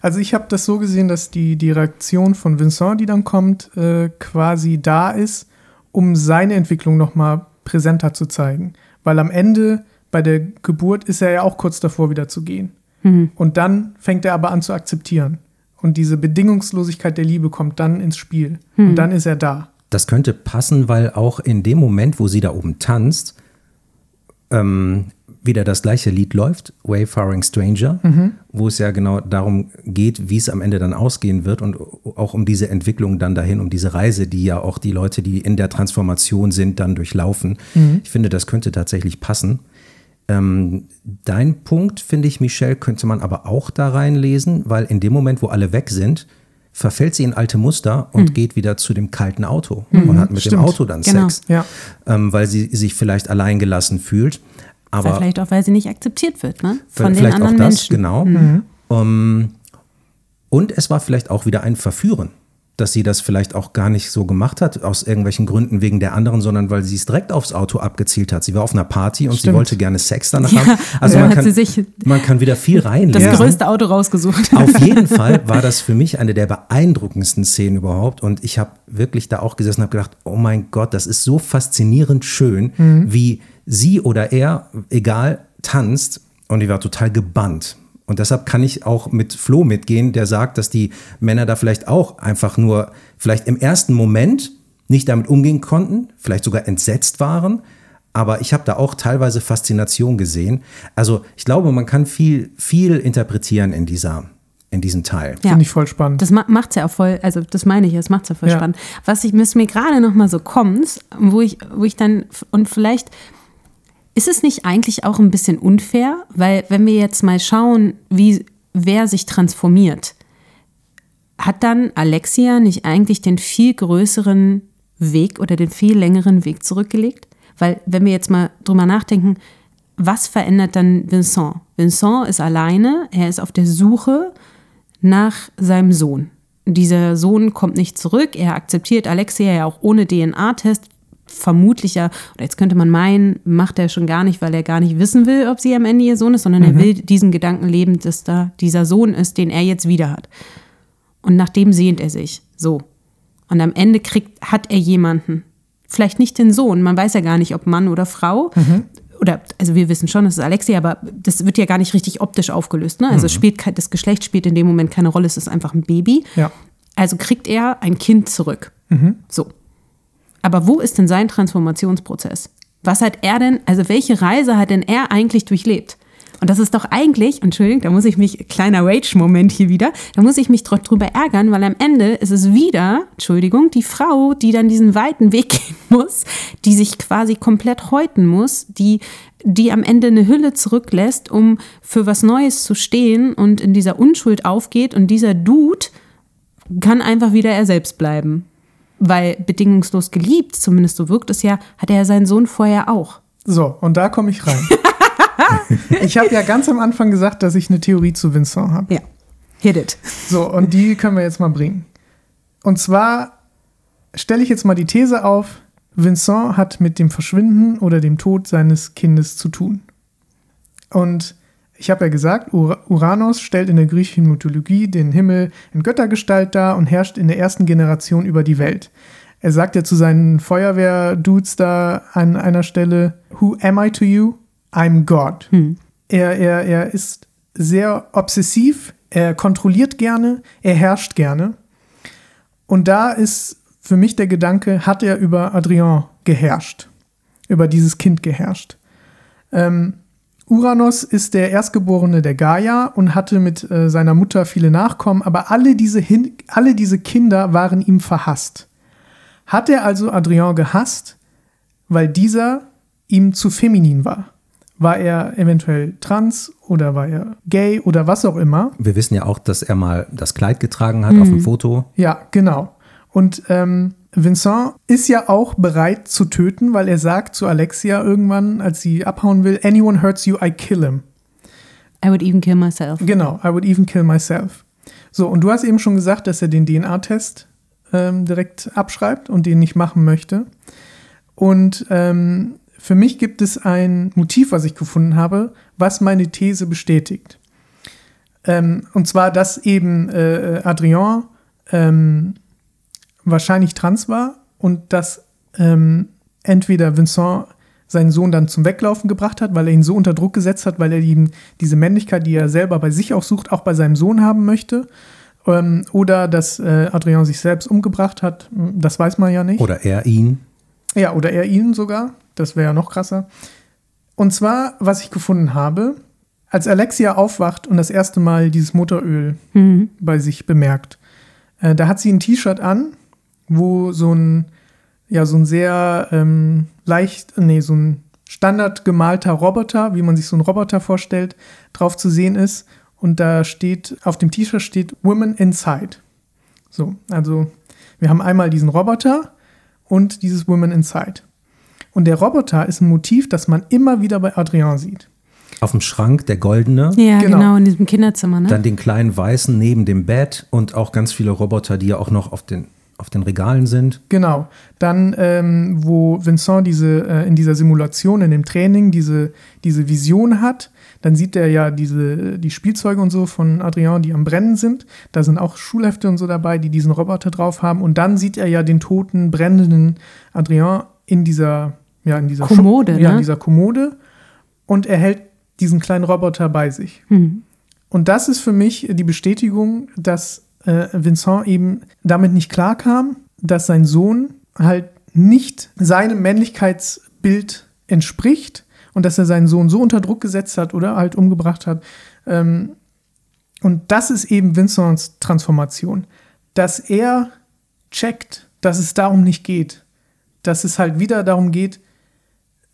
Also ich habe das so gesehen, dass die, die Reaktion von Vincent, die dann kommt, äh, quasi da ist, um seine Entwicklung nochmal präsenter zu zeigen. Weil am Ende bei der Geburt ist er ja auch kurz davor, wieder zu gehen. Mhm. Und dann fängt er aber an zu akzeptieren. Und diese Bedingungslosigkeit der Liebe kommt dann ins Spiel. Mhm. Und dann ist er da. Das könnte passen, weil auch in dem Moment, wo sie da oben tanzt, ähm, wieder das gleiche Lied läuft, Wayfaring Stranger, mhm. wo es ja genau darum geht, wie es am Ende dann ausgehen wird und auch um diese Entwicklung dann dahin, um diese Reise, die ja auch die Leute, die in der Transformation sind, dann durchlaufen. Mhm. Ich finde, das könnte tatsächlich passen. Ähm, dein Punkt, finde ich, Michelle, könnte man aber auch da reinlesen, weil in dem Moment, wo alle weg sind, verfällt sie in alte Muster und geht wieder zu dem kalten Auto und hat mit dem Stimmt. Auto dann Genau. Sex, Ja. ähm, weil sie sich vielleicht alleingelassen fühlt. Weil Aber vielleicht auch, weil sie nicht akzeptiert wird, ne? Von den vielleicht anderen auch das, Menschen. genau. Ähm, und es war vielleicht auch wieder ein Verführen, dass sie das vielleicht auch gar nicht so gemacht hat, aus irgendwelchen Gründen wegen der anderen, sondern weil sie es direkt aufs Auto abgezielt hat. Sie war auf einer Party und sie Stimmt. wollte gerne Sex danach Ja, haben. Also man, kann, sie man kann wieder viel (laughs) Das reinlesen. größte Auto rausgesucht. Auf jeden Fall war das für mich eine der beeindruckendsten Szenen überhaupt. Und ich habe wirklich da auch gesessen und habe gedacht, oh mein Gott, das ist so faszinierend schön, wie sie oder er, egal, tanzt. Und ich war total gebannt. Und deshalb kann ich auch mit Flo mitgehen, der sagt, dass die Männer da vielleicht auch einfach nur, vielleicht im ersten Moment nicht damit umgehen konnten, vielleicht sogar entsetzt waren. Aber ich habe da auch teilweise Faszination gesehen. Also ich glaube, man kann viel, viel interpretieren in, dieser, in diesem Teil. Ja. Finde ich voll spannend. Das ma macht's ja auch voll, also das meine ich, das macht's ja voll Ja. spannend. Was ich was mir gerade noch mal so kommt, wo ich, wo ich dann, und vielleicht ist es nicht eigentlich auch ein bisschen unfair, weil wenn wir jetzt mal schauen, wie wer sich transformiert, hat dann Alexia nicht eigentlich den viel größeren Weg oder den viel längeren Weg zurückgelegt? Weil wenn wir jetzt mal drüber nachdenken, was verändert dann Vincent? Vincent ist alleine, er ist auf der Suche nach seinem Sohn. Dieser Sohn kommt nicht zurück, er akzeptiert Alexia ja auch ohne DNA-Test, vermutlich ja, oder jetzt könnte man meinen, macht er schon gar nicht, weil er gar nicht wissen will, ob sie am Ende ihr Sohn ist, sondern er will diesen Gedanken leben, dass da dieser Sohn ist, den er jetzt wieder hat. Und nach dem sehnt er sich. So. Und am Ende kriegt, hat er jemanden. Vielleicht nicht den Sohn, man weiß ja gar nicht, ob Mann oder Frau. Oder, also wir wissen schon, es ist Alexia, aber das wird ja gar nicht richtig optisch aufgelöst. Ne? Also es spielt, das Geschlecht spielt in dem Moment keine Rolle, es ist einfach ein Baby. Ja. Also kriegt er ein Kind zurück. So. Aber wo ist denn sein Transformationsprozess? Was hat er denn, also welche Reise hat denn er eigentlich durchlebt? Und das ist doch eigentlich, Entschuldigung, da muss ich mich, kleiner Rage-Moment hier wieder, da muss ich mich dr- drüber ärgern, weil am Ende ist es wieder, Entschuldigung, die Frau, die dann diesen weiten Weg (laughs) gehen muss, die sich quasi komplett häuten muss, die, die am Ende eine Hülle zurücklässt, um für was Neues zu stehen und in dieser Unschuld aufgeht und dieser Dude kann einfach wieder er selbst bleiben. Weil bedingungslos geliebt, zumindest so wirkt es ja, hat er seinen Sohn vorher auch. So, und da komme ich rein. (laughs) ich habe ja ganz am Anfang gesagt, dass ich eine Theorie zu Vincent habe. Ja. Hit it. So, und die können wir jetzt mal bringen. Und zwar stelle ich jetzt mal die These auf, Vincent hat mit dem Verschwinden oder dem Tod seines Kindes zu tun. Und ich habe ja gesagt, Ur Uranus stellt in der griechischen Mythologie den Himmel in Göttergestalt dar und herrscht in der ersten Generation über die Welt. Er sagt ja zu seinen Feuerwehr-Dudes da an einer Stelle, Who am I to you? I'm God. Er, er, er ist sehr obsessiv, er kontrolliert gerne, er herrscht gerne. Und da ist für mich der Gedanke, hat er über Adrien geherrscht, über dieses Kind geherrscht. Ähm, Uranus ist der Erstgeborene der Gaia und hatte mit äh, seiner Mutter viele Nachkommen, aber alle diese, Hin alle diese Kinder waren ihm verhasst. Hat er also Adrien gehasst, weil dieser ihm zu feminin war? War er eventuell trans oder war er gay oder was auch immer? Wir wissen ja auch, dass er mal das Kleid getragen hat auf dem Foto. Ja, genau. Und ähm, Vincent ist ja auch bereit zu töten, weil er sagt zu Alexia irgendwann, als sie abhauen will, anyone hurts you, I kill him. I would even kill myself. Genau, I would even kill myself. So, und du hast eben schon gesagt, dass er den DNA-Test ähm, direkt abschreibt und den nicht machen möchte. Und ähm, für mich gibt es ein Motiv, was ich gefunden habe, was meine These bestätigt. Ähm, und zwar, dass eben äh, Adrien ähm, wahrscheinlich trans war und dass ähm, entweder Vincent seinen Sohn dann zum Weglaufen gebracht hat, weil er ihn so unter Druck gesetzt hat, weil er ihm diese Männlichkeit, die er selber bei sich auch sucht, auch bei seinem Sohn haben möchte. Ähm, oder dass äh, Adrien sich selbst umgebracht hat, das weiß man ja nicht. Oder er ihn. Ja, oder er ihn sogar. Das wäre ja noch krasser. Und zwar, was ich gefunden habe, als Alexia aufwacht und das erste Mal dieses Motoröl bei sich bemerkt, äh, da hat sie ein T-Shirt an, wo so ein, ja, so ein sehr ähm, leicht, nee, so ein standard gemalter Roboter, wie man sich so einen Roboter vorstellt, drauf zu sehen ist. Und da steht, auf dem T-Shirt steht Women Inside. So, also wir haben einmal diesen Roboter und dieses Women Inside. Und der Roboter ist ein Motiv, das man immer wieder bei Adrian sieht. Auf dem Schrank der goldene, Ja, Genau. genau, in diesem Kinderzimmer, ne? dann den kleinen weißen neben dem Bett und auch ganz viele Roboter, die ja auch noch auf den, auf den Regalen sind. Genau. Dann, ähm, wo Vincent diese, äh, in dieser Simulation, in dem Training, diese, diese Vision hat, dann sieht er ja diese, die Spielzeuge und so von Adrien, die am Brennen sind. Da sind auch Schulhefte und so dabei, die diesen Roboter drauf haben. Und dann sieht er ja den toten, brennenden Adrien in dieser, ja, in dieser Kommode, Schub- Ja, in ne? dieser Kommode. Und er hält diesen kleinen Roboter bei sich. Hm. Und das ist für mich die Bestätigung, dass äh, Vincent eben damit nicht klarkam, dass sein Sohn halt nicht seinem Männlichkeitsbild entspricht und dass er seinen Sohn so unter Druck gesetzt hat oder halt umgebracht hat. Ähm, und das ist eben Vincents Transformation, dass er checkt, dass es darum nicht geht, dass es halt wieder darum geht,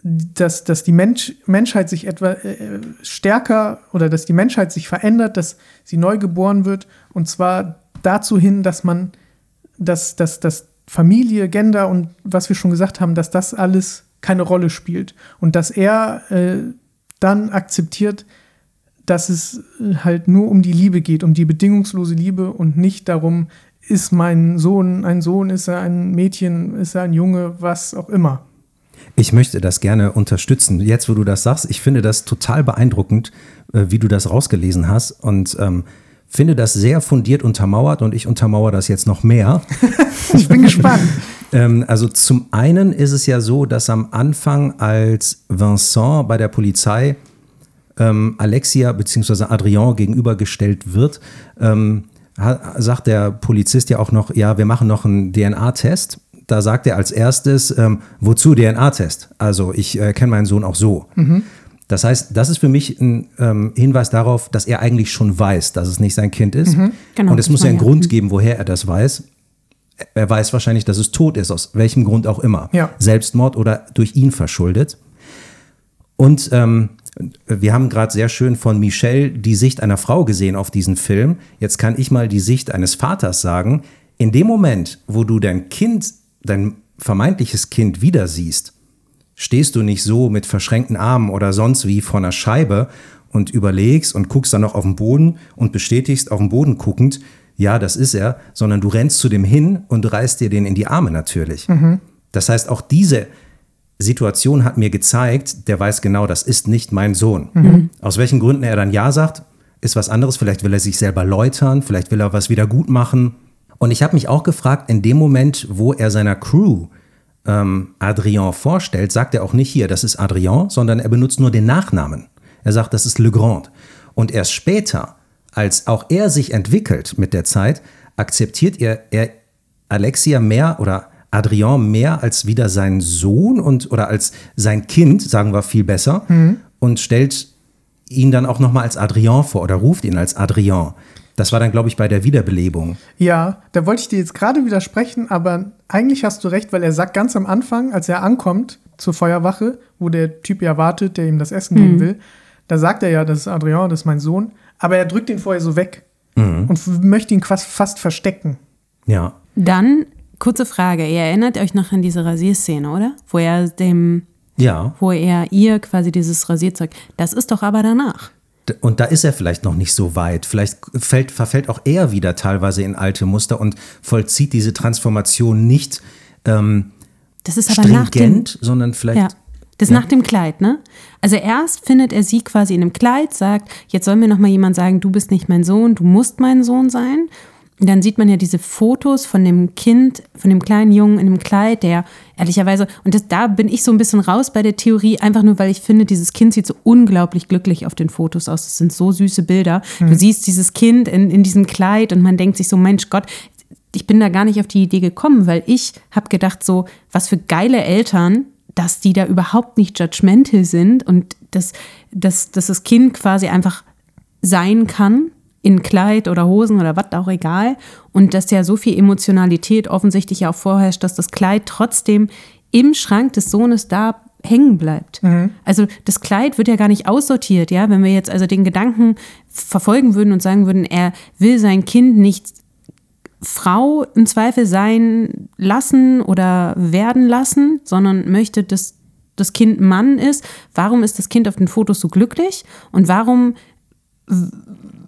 dass, dass die Mensch, Menschheit sich etwa äh, stärker oder dass die Menschheit sich verändert, dass sie neu geboren wird und zwar dazu hin, dass man, dass, dass, dass Familie, Gender und was wir schon gesagt haben, dass das alles keine Rolle spielt und dass er äh, dann akzeptiert, dass es äh, halt nur um die Liebe geht, um die bedingungslose Liebe und nicht darum, ist mein Sohn ein Sohn, ist er ein Mädchen, ist er ein Junge, was auch immer. Ich möchte das gerne unterstützen. Jetzt, wo du das sagst, ich finde das total beeindruckend, äh, wie du das rausgelesen hast und ähm, finde das sehr fundiert untermauert und ich untermauere das jetzt noch mehr. (laughs) Ich bin gespannt. (laughs) Ähm, also zum einen ist es ja so, dass am Anfang, als Vincent bei der Polizei ähm, Alexia bzw. Adrien gegenübergestellt wird, ähm, sagt der Polizist ja auch noch, ja, wir machen noch einen DNA-Test. Da sagt er als erstes, ähm, wozu DNA-Test? Also ich äh, kenne meinen Sohn auch so. Das heißt, das ist für mich ein ähm, Hinweis darauf, dass er eigentlich schon weiß, dass es nicht sein Kind ist. Genau, Und es muss ja einen ja. Grund geben, woher er das weiß. Er weiß wahrscheinlich, dass es tot ist, aus welchem Grund auch immer. Ja. Selbstmord oder durch ihn verschuldet. Und ähm, wir haben gerade sehr schön von Michelle die Sicht einer Frau gesehen auf diesen Film. Jetzt kann ich mal die Sicht eines Vaters sagen. In dem Moment, wo du dein Kind, dein vermeintliches Kind wieder siehst, stehst du nicht so mit verschränkten Armen oder sonst wie vor einer Scheibe und überlegst und guckst dann noch auf den Boden und bestätigst auf den Boden guckend, ja, das ist er, sondern du rennst zu dem hin und reißt dir den in die Arme natürlich. Das heißt, auch diese Situation hat mir gezeigt, der weiß genau, das ist nicht mein Sohn. Aus welchen Gründen er dann Ja sagt, ist was anderes. Vielleicht will er sich selber läutern, vielleicht will er was wieder gut machen. Und ich habe mich auch gefragt, in dem Moment, wo er seiner Crew ähm, Adrien vorstellt, sagt er auch nicht hier, das ist Adrien, sondern er benutzt nur den Nachnamen. Er sagt, das ist Le Grand. Und erst später, als auch er sich entwickelt mit der Zeit, akzeptiert er, er Alexia mehr oder Adrien mehr als wieder sein Sohn und oder als sein Kind, sagen wir viel besser, und stellt ihn dann auch nochmal als Adrien vor oder ruft ihn als Adrien. Das war dann, glaube ich, bei der Wiederbelebung. Ja, da wollte ich dir jetzt gerade widersprechen, aber eigentlich hast du recht, weil er sagt ganz am Anfang, als er ankommt zur Feuerwache, wo der Typ ja wartet, der ihm das Essen geben will, da sagt er ja, das ist Adrien, das ist mein Sohn, aber er drückt ihn vorher so weg und f- möchte ihn fast, fast verstecken. Ja. Dann, kurze Frage, ihr erinnert euch noch an diese Rasierszene, oder? Wo er dem, Ja. wo er ihr quasi dieses Rasierzeug, das ist doch aber danach. Und da ist er vielleicht noch nicht so weit. Vielleicht fällt, verfällt auch er wieder teilweise in alte Muster und vollzieht diese Transformation nicht ähm, Das ist aber nach dem, stringent, sondern vielleicht. Ja. Das ist nach dem Kleid, ne? Also erst findet er sie quasi in einem Kleid, sagt, jetzt soll mir noch mal jemand sagen, du bist nicht mein Sohn, du musst mein Sohn sein. Und dann sieht man ja diese Fotos von dem Kind, von dem kleinen Jungen in einem Kleid, der ehrlicherweise, und das, da bin ich so ein bisschen raus bei der Theorie, einfach nur, weil ich finde, dieses Kind sieht so unglaublich glücklich auf den Fotos aus. Das sind so süße Bilder. Du siehst dieses Kind in, in diesem Kleid und man denkt sich so, Mensch Gott, ich bin da gar nicht auf die Idee gekommen, weil ich habe gedacht, so, was für geile Eltern, dass die da überhaupt nicht judgmental sind und dass, dass, dass das Kind quasi einfach sein kann in Kleid oder Hosen oder was auch egal und dass ja so viel Emotionalität offensichtlich ja auch vorherrscht, dass das Kleid trotzdem im Schrank des Sohnes da hängen bleibt. Mhm. Also das Kleid wird ja gar nicht aussortiert, ja. Wenn wir jetzt also den Gedanken verfolgen würden und sagen würden, er will sein Kind nicht Frau im Zweifel sein lassen oder werden lassen, sondern möchte, dass das Kind Mann ist. Warum ist das Kind auf den Fotos so glücklich? Und warum,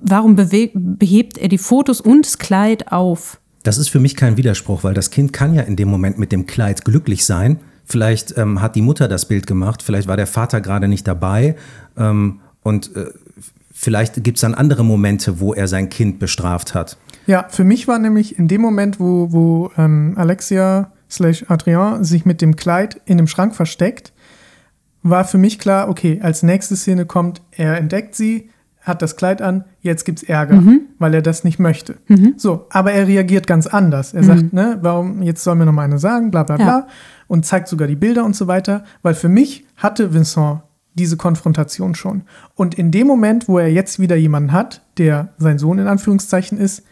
warum behebt er die Fotos und das Kleid auf? Das ist für mich kein Widerspruch, weil das Kind kann ja in dem Moment mit dem Kleid glücklich sein. Vielleicht ähm, hat die Mutter das Bild gemacht, vielleicht war der Vater gerade nicht dabei ähm, und äh, vielleicht gibt es dann andere Momente, wo er sein Kind bestraft hat. Ja, für mich war nämlich in dem Moment, wo, wo ähm, Alexia slash Adrien sich mit dem Kleid in dem Schrank versteckt, war für mich klar, okay, als nächste Szene kommt, er entdeckt sie, hat das Kleid an, jetzt gibt's Ärger, weil er das nicht möchte. So, aber er reagiert ganz anders. Er sagt, ne, warum, jetzt soll mir noch mal eine sagen, bla bla Ja. bla, und zeigt sogar die Bilder und so weiter, weil für mich hatte Vincent diese Konfrontation schon. Und in dem Moment, wo er jetzt wieder jemanden hat, der sein Sohn in Anführungszeichen ist,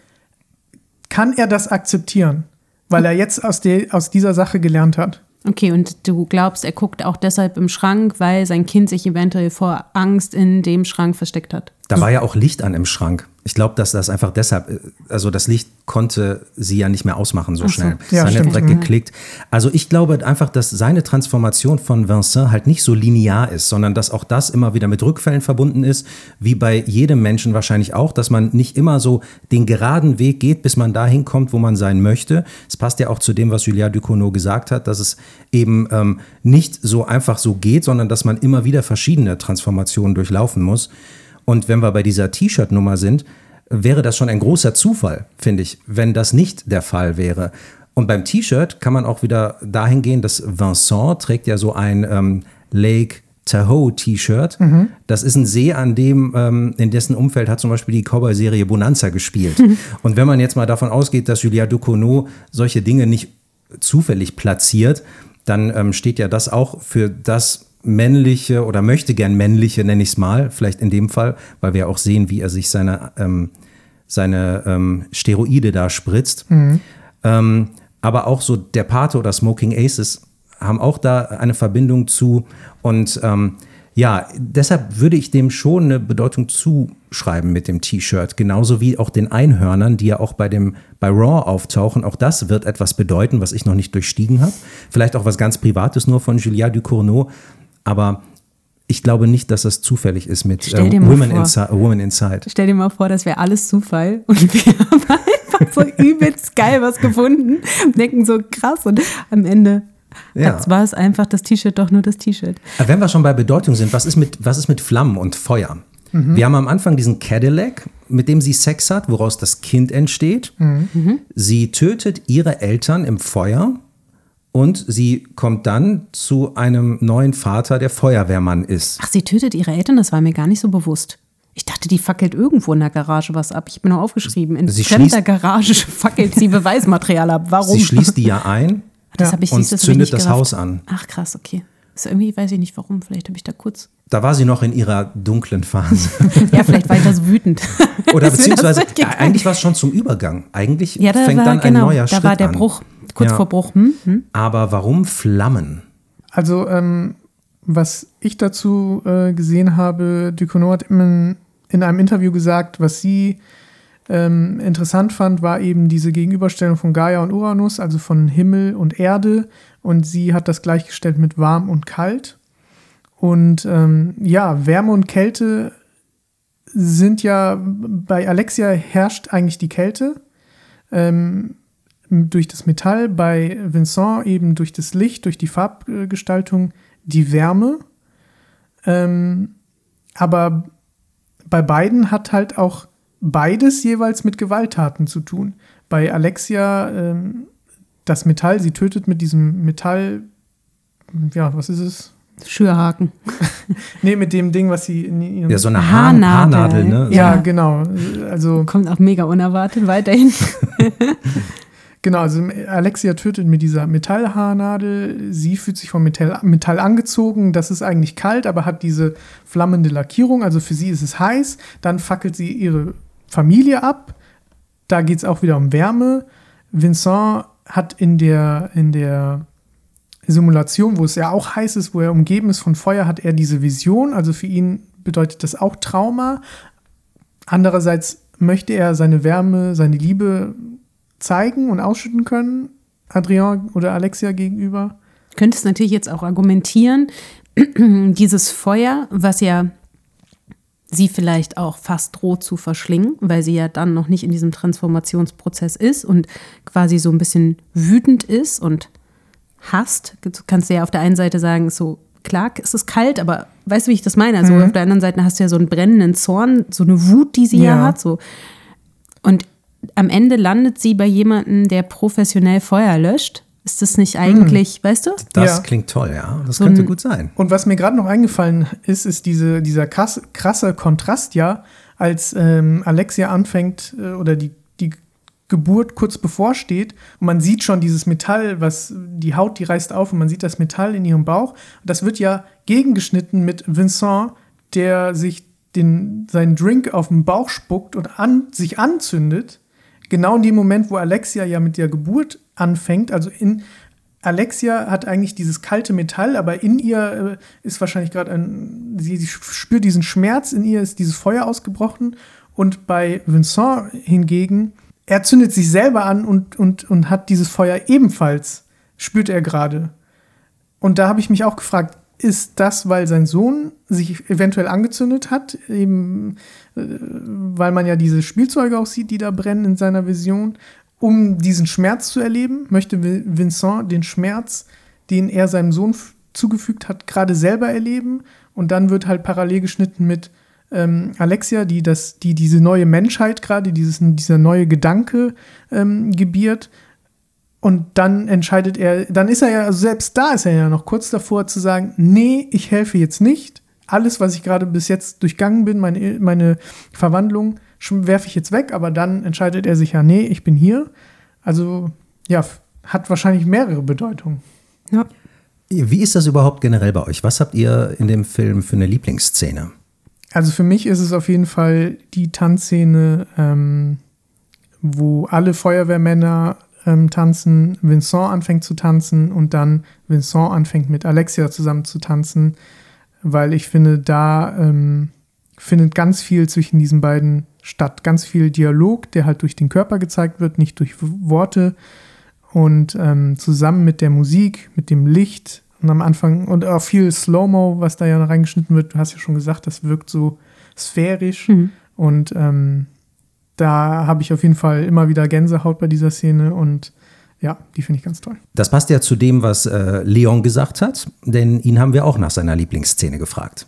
kann er das akzeptieren, weil er jetzt aus, der, aus dieser Sache gelernt hat. Okay, und du glaubst, er guckt auch deshalb im Schrank, weil sein Kind sich eventuell vor Angst in dem Schrank versteckt hat. Da war ja auch Licht an im Schrank. Ich glaube, dass das einfach deshalb, äh, also das Licht konnte sie ja nicht mehr ausmachen so so. schnell. Ja, Seine stimmt. direkt Mhm. geklickt. Also ich glaube einfach, dass seine Transformation von Vincent halt nicht so linear ist, sondern dass auch das immer wieder mit Rückfällen verbunden ist, wie bei jedem Menschen wahrscheinlich auch, dass man nicht immer so den geraden Weg geht, bis man dahin kommt, wo man sein möchte. Es passt ja auch zu dem, was Julia Ducournau gesagt hat, dass es eben ähm, nicht so einfach so geht, sondern dass man immer wieder verschiedene Transformationen durchlaufen muss. Und wenn wir bei dieser T-Shirt-Nummer sind, wäre das schon ein großer Zufall, finde ich, wenn das nicht der Fall wäre. Und beim T-Shirt kann man auch wieder dahin gehen, dass Vincent trägt ja so ein ähm, Lake Tahoe T-Shirt. Das ist ein See, an dem, ähm, in dessen Umfeld hat zum Beispiel die Cowboy-Serie Bonanza gespielt. (laughs) Und wenn man jetzt mal davon ausgeht, dass Julia Ducournau solche Dinge nicht zufällig platziert, dann ähm, steht ja das auch für das männliche oder möchte gern männliche, nenne ich es mal, vielleicht in dem Fall, weil wir auch sehen, wie er sich seine, ähm, seine ähm, Steroide da spritzt. Ähm, aber auch so der Pate oder Smoking Aces haben auch da eine Verbindung zu. Und ähm, ja, deshalb würde ich dem schon eine Bedeutung zuschreiben mit dem T-Shirt. Genauso wie auch den Einhörnern, die ja auch bei, dem, bei Raw auftauchen. Auch das wird etwas bedeuten, was ich noch nicht durchstiegen habe. Vielleicht auch was ganz Privates nur von Julia Ducournau. Aber ich glaube nicht, dass das zufällig ist mit mal Women. Insi Woman Inside. Stell dir mal vor, das wäre alles Zufall (laughs) und wir haben einfach so übelst geil was gefunden, denken so krass und am Ende Ja. war es einfach das T-Shirt doch nur das T-Shirt. Wenn wir schon bei Bedeutung sind, was ist mit, was ist mit Flammen und Feuer? Wir haben am Anfang diesen Cadillac, mit dem sie Sex hat, woraus das Kind entsteht. Sie tötet ihre Eltern im Feuer und sie kommt dann zu einem neuen Vater, der Feuerwehrmann ist. Ach, sie tötet ihre Eltern, das war mir gar nicht so bewusst. Ich dachte, die fackelt irgendwo in der Garage was ab. Ich mir nur aufgeschrieben, in Sie fremder Garage (laughs) fackelt sie Beweismaterial ab. Warum? Sie schließt die ja ein. (laughs) das Ja. ich und das zündet das gerafft. Haus an. Ach krass, okay. Das ist irgendwie weiß ich nicht warum. Vielleicht habe ich da kurz. Da war sie noch in ihrer dunklen Phase. (laughs) Ja, vielleicht war ich da so wütend. Oder das beziehungsweise, eigentlich war es schon zum Übergang. Eigentlich Ja, da fängt war dann genau, ein neuer da Schritt war der an. Bruch kurz Ja. vor Bruch. Hm? Hm? Aber warum Flammen? Also, ähm, was ich dazu äh, gesehen habe, Ducournau hat in, in einem Interview gesagt, was sie ähm, interessant fand, war eben diese Gegenüberstellung von Gaia und Uranus, also von Himmel und Erde. Und sie hat das gleichgestellt mit warm und kalt. Und ähm, ja, Wärme und Kälte sind ja, bei Alexia herrscht eigentlich die Kälte ähm, durch das Metall, bei Vincent eben durch das Licht, durch die Farbgestaltung die Wärme. Ähm, aber bei beiden hat halt auch beides jeweils mit Gewalttaten zu tun. Bei Alexia ähm, das Metall, sie tötet mit diesem Metall, ja, was ist es? Schürhaken. (laughs) Nee, mit dem Ding, was sie in ihrem Ja, so eine Haarnadel. Haarnadel, ne? Ja, Ja. genau. Also Kommt auch mega unerwartet weiterhin. (laughs) (laughs) Genau, also Alexia tötet mit dieser Metallhaarnadel. Sie fühlt sich vom Metall, Metall angezogen. Das ist eigentlich kalt, aber hat diese flammende Lackierung. Also für sie ist es heiß. Dann fackelt sie ihre Familie ab. Da geht es auch wieder um Wärme. Vincent hat in der, in der Simulation, wo es ja auch heiß ist, wo er umgeben ist von Feuer, hat er diese Vision. Also für ihn bedeutet das auch Trauma. Andererseits möchte er seine Wärme, seine Liebe zeigen und ausschütten können, Adrian oder Alexia gegenüber. Könntest natürlich jetzt auch argumentieren, (clears throat) dieses Feuer, was ja sie vielleicht auch fast droht zu verschlingen, weil sie ja dann noch nicht in diesem Transformationsprozess ist und quasi so ein bisschen wütend ist und hasst. Du kannst ja auf der einen Seite sagen, so klar, es ist kalt, aber weißt du, wie ich das meine? Also mhm. auf der anderen Seite hast du ja so einen brennenden Zorn, so eine Wut, die sie ja, ja hat. So. Und am Ende landet sie bei jemandem, der professionell Feuer löscht. Ist das nicht eigentlich, hm. weißt du? Das ja. klingt toll, ja. Das so könnte gut sein. Und was mir gerade noch eingefallen ist, ist diese, dieser krass, krasse Kontrast, ja, als ähm, Alexia anfängt äh, oder die, die Geburt kurz bevorsteht und man sieht schon dieses Metall, was die Haut, die reißt auf und man sieht das Metall in ihrem Bauch. Das wird ja gegengeschnitten mit Vincent, der sich den, seinen Drink auf den Bauch spuckt und an, sich anzündet. Genau in dem Moment, wo Alexia ja mit der Geburt anfängt. Also in Alexia hat eigentlich dieses kalte Metall, aber in ihr äh, ist wahrscheinlich gerade ein, sie, sie spürt diesen Schmerz, in ihr ist dieses Feuer ausgebrochen. Und bei Vincent hingegen er zündet sich selber an und, und, und hat dieses Feuer ebenfalls, spürt er gerade. Und da habe ich mich auch gefragt, ist das, weil sein Sohn sich eventuell angezündet hat, eben weil man ja diese Spielzeuge auch sieht, die da brennen in seiner Vision, um diesen Schmerz zu erleben? Möchte Vincent den Schmerz, den er seinem Sohn zugefügt hat, gerade selber erleben? Und dann wird halt parallel geschnitten mit, ähm, Alexia, die, das, die diese neue Menschheit gerade, dieser neue Gedanke ähm, gebiert. Und dann entscheidet er, dann ist er ja, also selbst da ist er ja noch kurz davor zu sagen, nee, ich helfe jetzt nicht. Alles, was ich gerade bis jetzt durchgangen bin, meine, meine Verwandlung, werfe ich jetzt weg, aber dann entscheidet er sich ja, nee, ich bin hier. Also ja, hat wahrscheinlich mehrere Bedeutungen. Ja. Wie ist das überhaupt generell bei euch? Was habt ihr in dem Film für eine Lieblingsszene? Also für mich ist es auf jeden Fall die Tanzszene, ähm, wo alle Feuerwehrmänner ähm, tanzen, Vincent anfängt zu tanzen und dann Vincent anfängt mit Alexia zusammen zu tanzen, weil ich finde, da ähm, findet ganz viel zwischen diesen beiden statt. Ganz viel Dialog, der halt durch den Körper gezeigt wird, nicht durch Worte. Und ähm, zusammen mit der Musik, mit dem Licht, und am Anfang, und auch viel Slow-Mo, was da ja reingeschnitten wird, du hast ja schon gesagt, das wirkt so sphärisch. Mhm. Und ähm, da habe ich auf jeden Fall immer wieder Gänsehaut bei dieser Szene und ja, die finde ich ganz toll. Das passt ja zu dem, was äh, Leon gesagt hat, denn ihn haben wir auch nach seiner Lieblingsszene gefragt.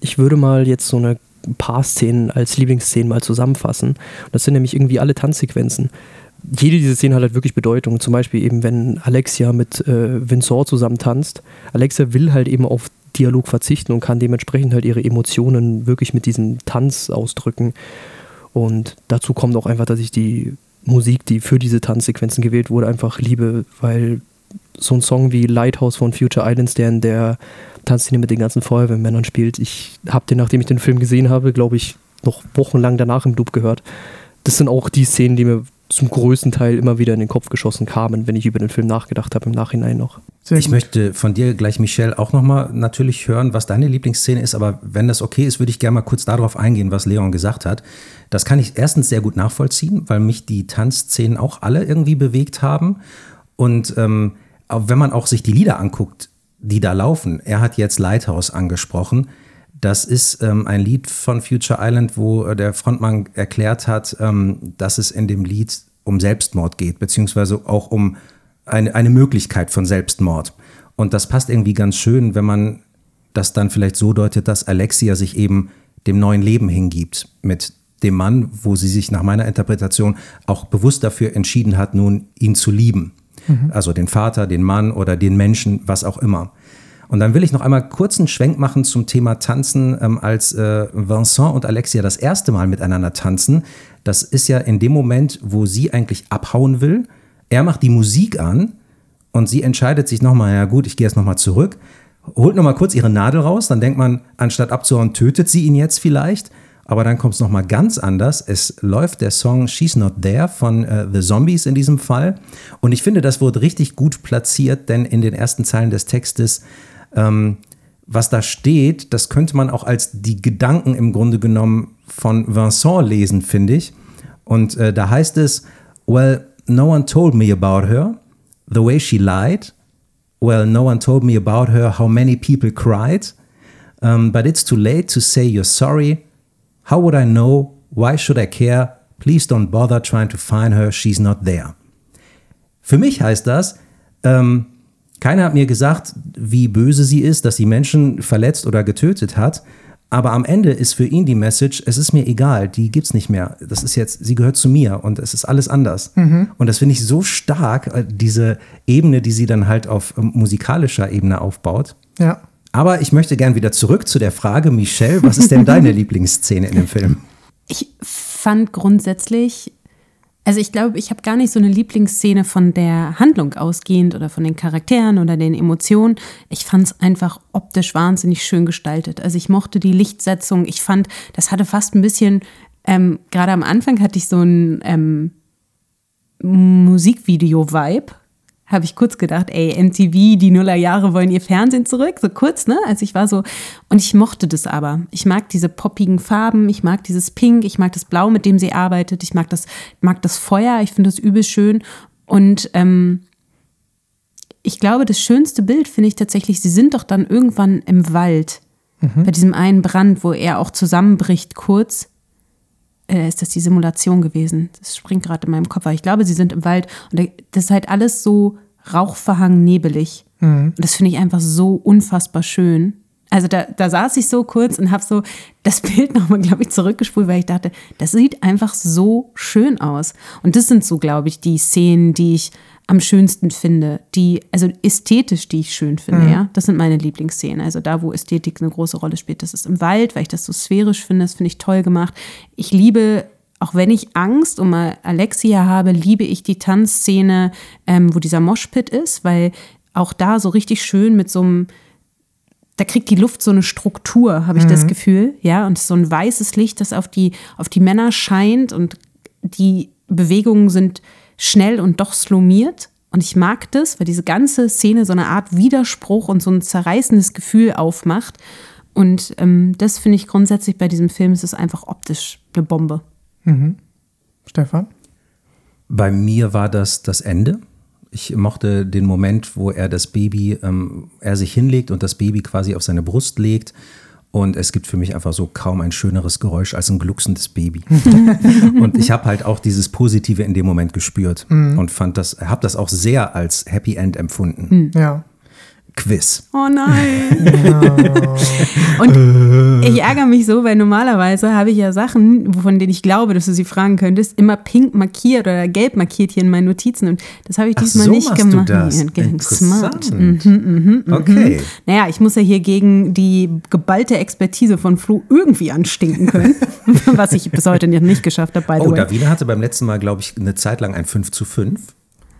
Ich würde mal jetzt so eine paar Szenen als Lieblingsszenen mal zusammenfassen. Das sind nämlich irgendwie alle Tanzsequenzen jede dieser Szenen hat halt wirklich Bedeutung. Zum Beispiel eben, wenn Alexia mit äh, Vincent zusammen tanzt. Alexia will halt eben auf Dialog verzichten und kann dementsprechend halt ihre Emotionen wirklich mit diesem Tanz ausdrücken. Und dazu kommt auch einfach, dass ich die Musik, die für diese Tanzsequenzen gewählt wurde, einfach liebe, weil so ein Song wie Lighthouse von Future Islands, der in der Tanzszene mit den ganzen Feuerwehrmännern spielt, ich habe den, nachdem ich den Film gesehen habe, glaube ich, noch wochenlang danach im Dub gehört. Das sind auch die Szenen, die mir zum größten Teil immer wieder in den Kopf geschossen kamen, wenn ich über den Film nachgedacht habe, im Nachhinein noch. Sehr ich gut. möchte von dir gleich, Michelle, auch nochmal natürlich hören, was deine Lieblingsszene ist, aber wenn das okay ist, würde ich gerne mal kurz darauf eingehen, was Leon gesagt hat. Das kann ich erstens sehr gut nachvollziehen, weil mich die Tanzszenen auch alle irgendwie bewegt haben. Und ähm, wenn man auch sich die Lieder anguckt, die da laufen, er hat jetzt Lighthouse angesprochen, das ist ähm, ein Lied von Future Island, wo äh, der Frontmann erklärt hat, ähm, dass es in dem Lied um Selbstmord geht, beziehungsweise auch um eine, eine Möglichkeit von Selbstmord. Und das passt irgendwie ganz schön, wenn man das dann vielleicht so deutet, dass Alexia sich eben dem neuen Leben hingibt mit dem Mann, wo sie sich nach meiner Interpretation auch bewusst dafür entschieden hat, nun ihn zu lieben. Mhm. Also den Vater, den Mann oder den Menschen, was auch immer. Und dann will ich noch einmal kurz einen Schwenk machen zum Thema Tanzen, ähm, als äh, Vincent und Alexia das erste Mal miteinander tanzen. Das ist ja in dem Moment, wo sie eigentlich abhauen will. Er macht die Musik an und sie entscheidet sich nochmal, ja gut, ich gehe jetzt nochmal zurück, holt nochmal kurz ihre Nadel raus, dann denkt man, anstatt abzuhauen, tötet sie ihn jetzt vielleicht. Aber dann kommt es nochmal ganz anders. Es läuft der Song She's Not There von äh, The Zombies in diesem Fall. Und ich finde, das wurde richtig gut platziert, denn in den ersten Zeilen des Textes, ähm, was da steht, das könnte man auch als die Gedanken im Grunde genommen von Vincent lesen, finde ich. Und äh, da heißt es, well, no one told me about her, the way she lied. Well, no one told me about her, how many people cried. Um, but it's too late to say you're sorry. How would I know? Why should I care? Please don't bother trying to find her. She's not there. Für mich heißt das, ähm, keiner hat mir gesagt, wie böse sie ist, dass sie Menschen verletzt oder getötet hat. Aber am Ende ist für ihn die Message, es ist mir egal, die gibt's nicht mehr. Das ist jetzt, sie gehört zu mir und es ist alles anders. Mhm. Und das finde ich so stark, äh, diese Ebene, die sie dann halt auf ähm, musikalischer Ebene aufbaut. Ja. Aber ich möchte gern wieder zurück zu der Frage, Michelle, was ist denn deine (laughs) Lieblingsszene in dem Film? Ich fand grundsätzlich, also ich glaube, ich habe gar nicht so eine Lieblingsszene von der Handlung ausgehend oder von den Charakteren oder den Emotionen. Ich fand es einfach optisch wahnsinnig schön gestaltet. Also ich mochte die Lichtsetzung. Ich fand, das hatte fast ein bisschen, ähm, gerade am Anfang hatte ich so ein ähm, Musikvideo-Vibe. Habe ich kurz gedacht, ey, MTV, die Nullerjahre wollen ihr Fernsehen zurück, so kurz, ne? Also ich war so, und ich mochte das aber. Ich mag diese poppigen Farben, ich mag dieses Pink, ich mag das Blau, mit dem sie arbeitet, ich mag das, mag das Feuer, ich finde das übel schön. Und ähm, ich glaube, das schönste Bild finde ich tatsächlich, sie sind doch dann irgendwann im Wald, bei diesem einen Brand, wo er auch zusammenbricht, kurz äh, ist das die Simulation gewesen. Das springt gerade in meinem Kopf. Aber ich glaube, sie sind im Wald und das ist halt alles so rauchverhangen, nebelig. Und das finde ich einfach so unfassbar schön. Also da, da saß ich so kurz und habe so das Bild (laughs) nochmal, glaube ich, zurückgespult, weil ich dachte, das sieht einfach so schön aus. Und das sind so, glaube ich, die Szenen, die ich am schönsten finde, die, also ästhetisch, die ich schön finde, ja. Das sind meine Lieblingsszenen. Also da, wo Ästhetik eine große Rolle spielt, das ist im Wald, weil ich das so sphärisch finde, das finde ich toll gemacht. Ich liebe, auch wenn ich Angst um Alexia habe, liebe ich die Tanzszene, ähm, wo dieser Moshpit ist, weil auch da so richtig schön mit so einem, da kriegt die Luft so eine Struktur, habe ich das Gefühl, ja, und so ein weißes Licht, das auf die, auf die Männer scheint und die Bewegungen sind schnell und doch slomiert. Und ich mag das, weil diese ganze Szene so eine Art Widerspruch und so ein zerreißendes Gefühl aufmacht. Und ähm, das finde ich grundsätzlich bei diesem Film, es ist einfach optisch eine Bombe. Stefan? Bei mir war das das Ende. Ich mochte den Moment, wo er das Baby, ähm, er sich hinlegt und das Baby quasi auf seine Brust legt. Und es gibt für mich einfach so kaum ein schöneres Geräusch als ein glucksendes Baby. (laughs) und ich habe halt auch dieses Positive in dem Moment gespürt und fand das, habe das auch sehr als Happy End empfunden. Ja. Quiz. Oh nein. (laughs) und ich ärgere mich so, weil normalerweise habe ich ja Sachen, von denen ich glaube, dass du sie fragen könntest, immer pink markiert oder gelb markiert hier in meinen Notizen. Und das habe ich Ach, diesmal so nicht machst gemacht. du das. Ja, ganz smart. Interessant. Mhm, Okay. Naja, ich muss ja hier gegen die geballte Expertise von Flo irgendwie anstinken können, (laughs) was ich bis heute nicht geschafft habe, by the Oh, way. Davina hatte beim letzten Mal, glaube ich, eine Zeit lang ein 5 zu 5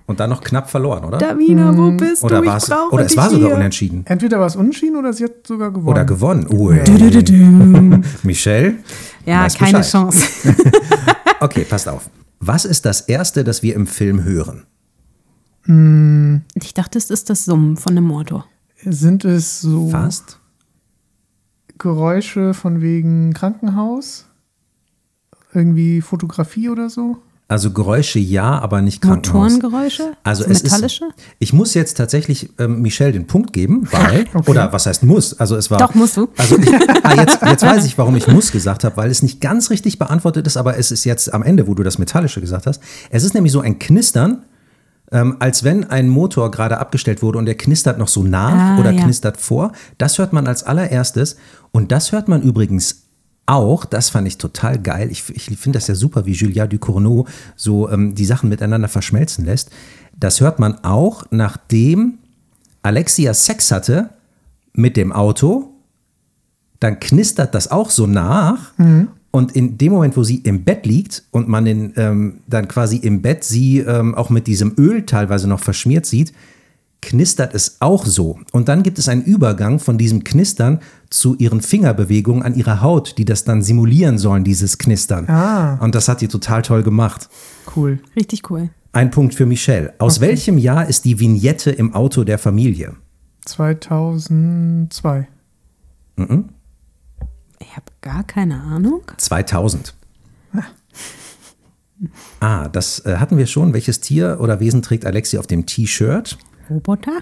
und dann noch knapp verloren, oder? Davina, wo bist oder du? war Ich es, brauche oder es dich war sogar hier. unentschieden. Entweder war es unentschieden oder sie hat sogar gewonnen. Oder gewonnen. Ui. (laughs) Michelle? Ja, weiß keine Bescheid. Chance. (laughs) Okay, passt auf. Was ist das Erste, das wir im Film hören? Ich dachte, es ist das Summen von einem Motor. Sind es so Fast? Geräusche von wegen Krankenhaus? Irgendwie Fotografie oder so? Also Geräusche ja, aber nicht Krankenhaus. Motorengeräusche? Also So es metallische? ist, ich muss jetzt tatsächlich ähm, Michelle den Punkt geben, weil, oder was heißt muss? Also es war. Doch, musst du. Also ich, ah, jetzt, (laughs) jetzt weiß ich, warum ich muss gesagt habe, weil es nicht ganz richtig beantwortet ist, aber es ist jetzt am Ende, wo du das Metallische gesagt hast. Es ist nämlich so ein Knistern, ähm, als wenn ein Motor gerade abgestellt wurde und der knistert noch so nach Ah, oder ja. knistert vor. Das hört man als allererstes und das hört man übrigens auch, das fand ich total geil. Ich, ich finde das ja super, wie Julia Ducournau so ähm, die Sachen miteinander verschmelzen lässt. Das hört man auch, nachdem Alexia Sex hatte mit dem Auto. Dann knistert das auch so nach. Und in dem Moment, wo sie im Bett liegt und man den, ähm, dann quasi im Bett sie ähm, auch mit diesem Öl teilweise noch verschmiert sieht, knistert es auch so. Und dann gibt es einen Übergang von diesem Knistern zu ihren Fingerbewegungen an ihrer Haut, die das dann simulieren sollen, dieses Knistern. Ah. Und das hat die total toll gemacht. Cool. Richtig cool. Ein Punkt für Michelle. Aus welchem Jahr ist die Vignette im Auto der Familie? 2002. Ich habe gar keine Ahnung. 2000. Ah, das äh, hatten wir schon. Welches Tier oder Wesen trägt Alexi auf dem T-Shirt? Roboter?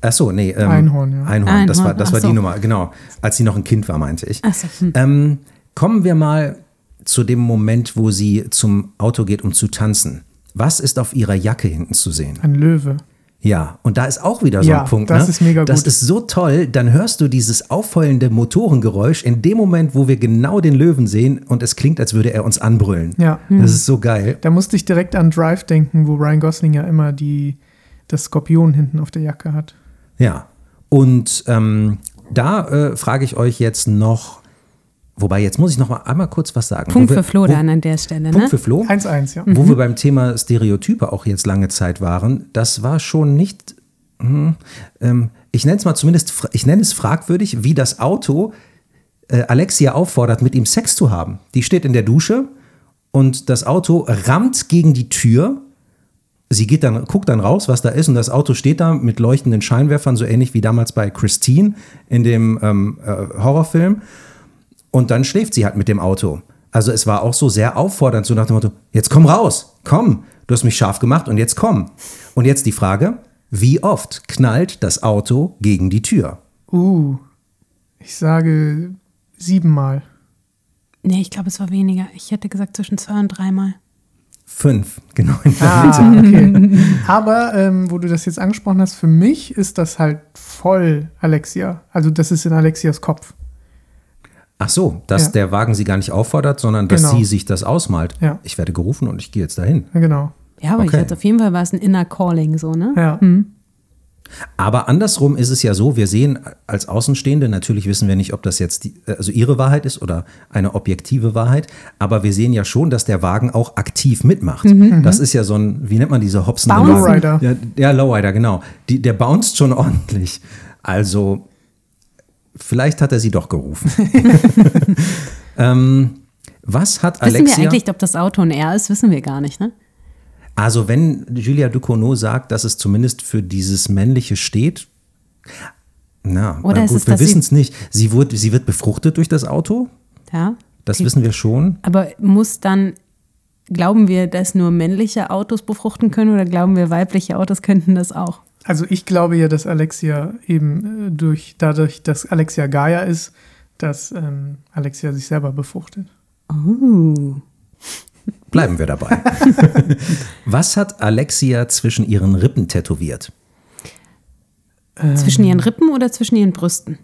Ach so, nee. Ähm, Einhorn, ja. Einhorn, das Einhorn, war, das war so. die Nummer, genau. Als sie noch ein Kind war, meinte ich. Ach so, hm. Ähm, kommen wir mal zu dem Moment, wo sie zum Auto geht, um zu tanzen. Was ist auf ihrer Jacke hinten zu sehen? Ein Löwe. Ja, und da ist auch wieder so Ja, ein Punkt. das ne? ist mega Das gut. ist so toll. Dann hörst du dieses aufheulende Motorengeräusch in dem Moment, wo wir genau den Löwen sehen und es klingt, als würde er uns anbrüllen. Ja. Das ist so geil. Da musste ich direkt an Drive denken, wo Ryan Gosling ja immer die, das Skorpion hinten auf der Jacke hat. Ja. Und ähm, da äh, frage ich euch jetzt noch, wobei jetzt muss ich noch mal einmal kurz was sagen. Punkt wir- für Flo wo, dann an der Stelle, Punkt ne? für Flo. 1-1, ja. Wo wir beim Thema Stereotype auch jetzt lange Zeit waren, das war schon nicht, hm, ähm, ich nenne es mal zumindest, ich nenne es fragwürdig, wie das Auto äh, Alexia auffordert, mit ihm Sex zu haben. Die steht in der Dusche und das Auto rammt gegen die Tür. Sie geht dann, guckt dann raus, was da ist, und das Auto steht da mit leuchtenden Scheinwerfern, so ähnlich wie damals bei Christine in dem ähm, äh, Horrorfilm. Und dann schläft sie halt mit dem Auto. Also es war auch so sehr auffordernd, so nach dem Motto, jetzt komm raus, komm, du hast mich scharf gemacht und jetzt komm. Und jetzt die Frage, wie oft knallt das Auto gegen die Tür? Uh, ich sage siebenmal. Nee, ich glaube, es war weniger. Ich hätte gesagt zwischen zwei und dreimal. Fünf, genau in der Ah, Mitte. okay. (laughs) Aber ähm, wo du das jetzt angesprochen hast, für mich ist das halt voll Alexia. Also das ist in Alexias Kopf. Ach so, dass Ja. der Wagen sie gar nicht auffordert, sondern dass Genau. sie sich das ausmalt. Ja. Ich werde gerufen und ich gehe jetzt dahin. Ja, genau. Ja, aber ich Okay. hatte auf jeden Fall war es ein Inner Calling, so, ne? Ja. Aber andersrum ist es ja so, wir sehen als Außenstehende, natürlich wissen wir nicht, ob das jetzt die, also ihre Wahrheit ist oder eine objektive Wahrheit, aber wir sehen ja schon, dass der Wagen auch aktiv mitmacht. Das ist ja so ein, wie nennt man diese hopsende Bouncen. Lowrider. Ja, ja, Lowrider, genau. Die, der bounced schon ordentlich. Also, vielleicht hat er sie doch gerufen. (laughs) (laughs) ähm, was hat Wissen Alexia? wir eigentlich, ob das Auto ein R ist? Wissen wir gar nicht, ne? Also wenn Julia Ducournau sagt, dass es zumindest für dieses Männliche steht, na, Oder na gut, es, wir wissen es nicht. Sie, wurde, sie wird befruchtet durch das Auto, Ja. das wissen wir schon. Aber muss dann, glauben wir, dass nur männliche Autos befruchten können oder glauben wir, weibliche Autos könnten das auch? Also ich glaube ja, dass Alexia eben äh, durch, dadurch, dass Alexia Gaia ist, dass ähm, Alexia sich selber befruchtet. Oh. Bleiben wir dabei. (laughs) Was hat Alexia zwischen ihren Rippen tätowiert? Zwischen ihren Rippen oder zwischen ihren Brüsten?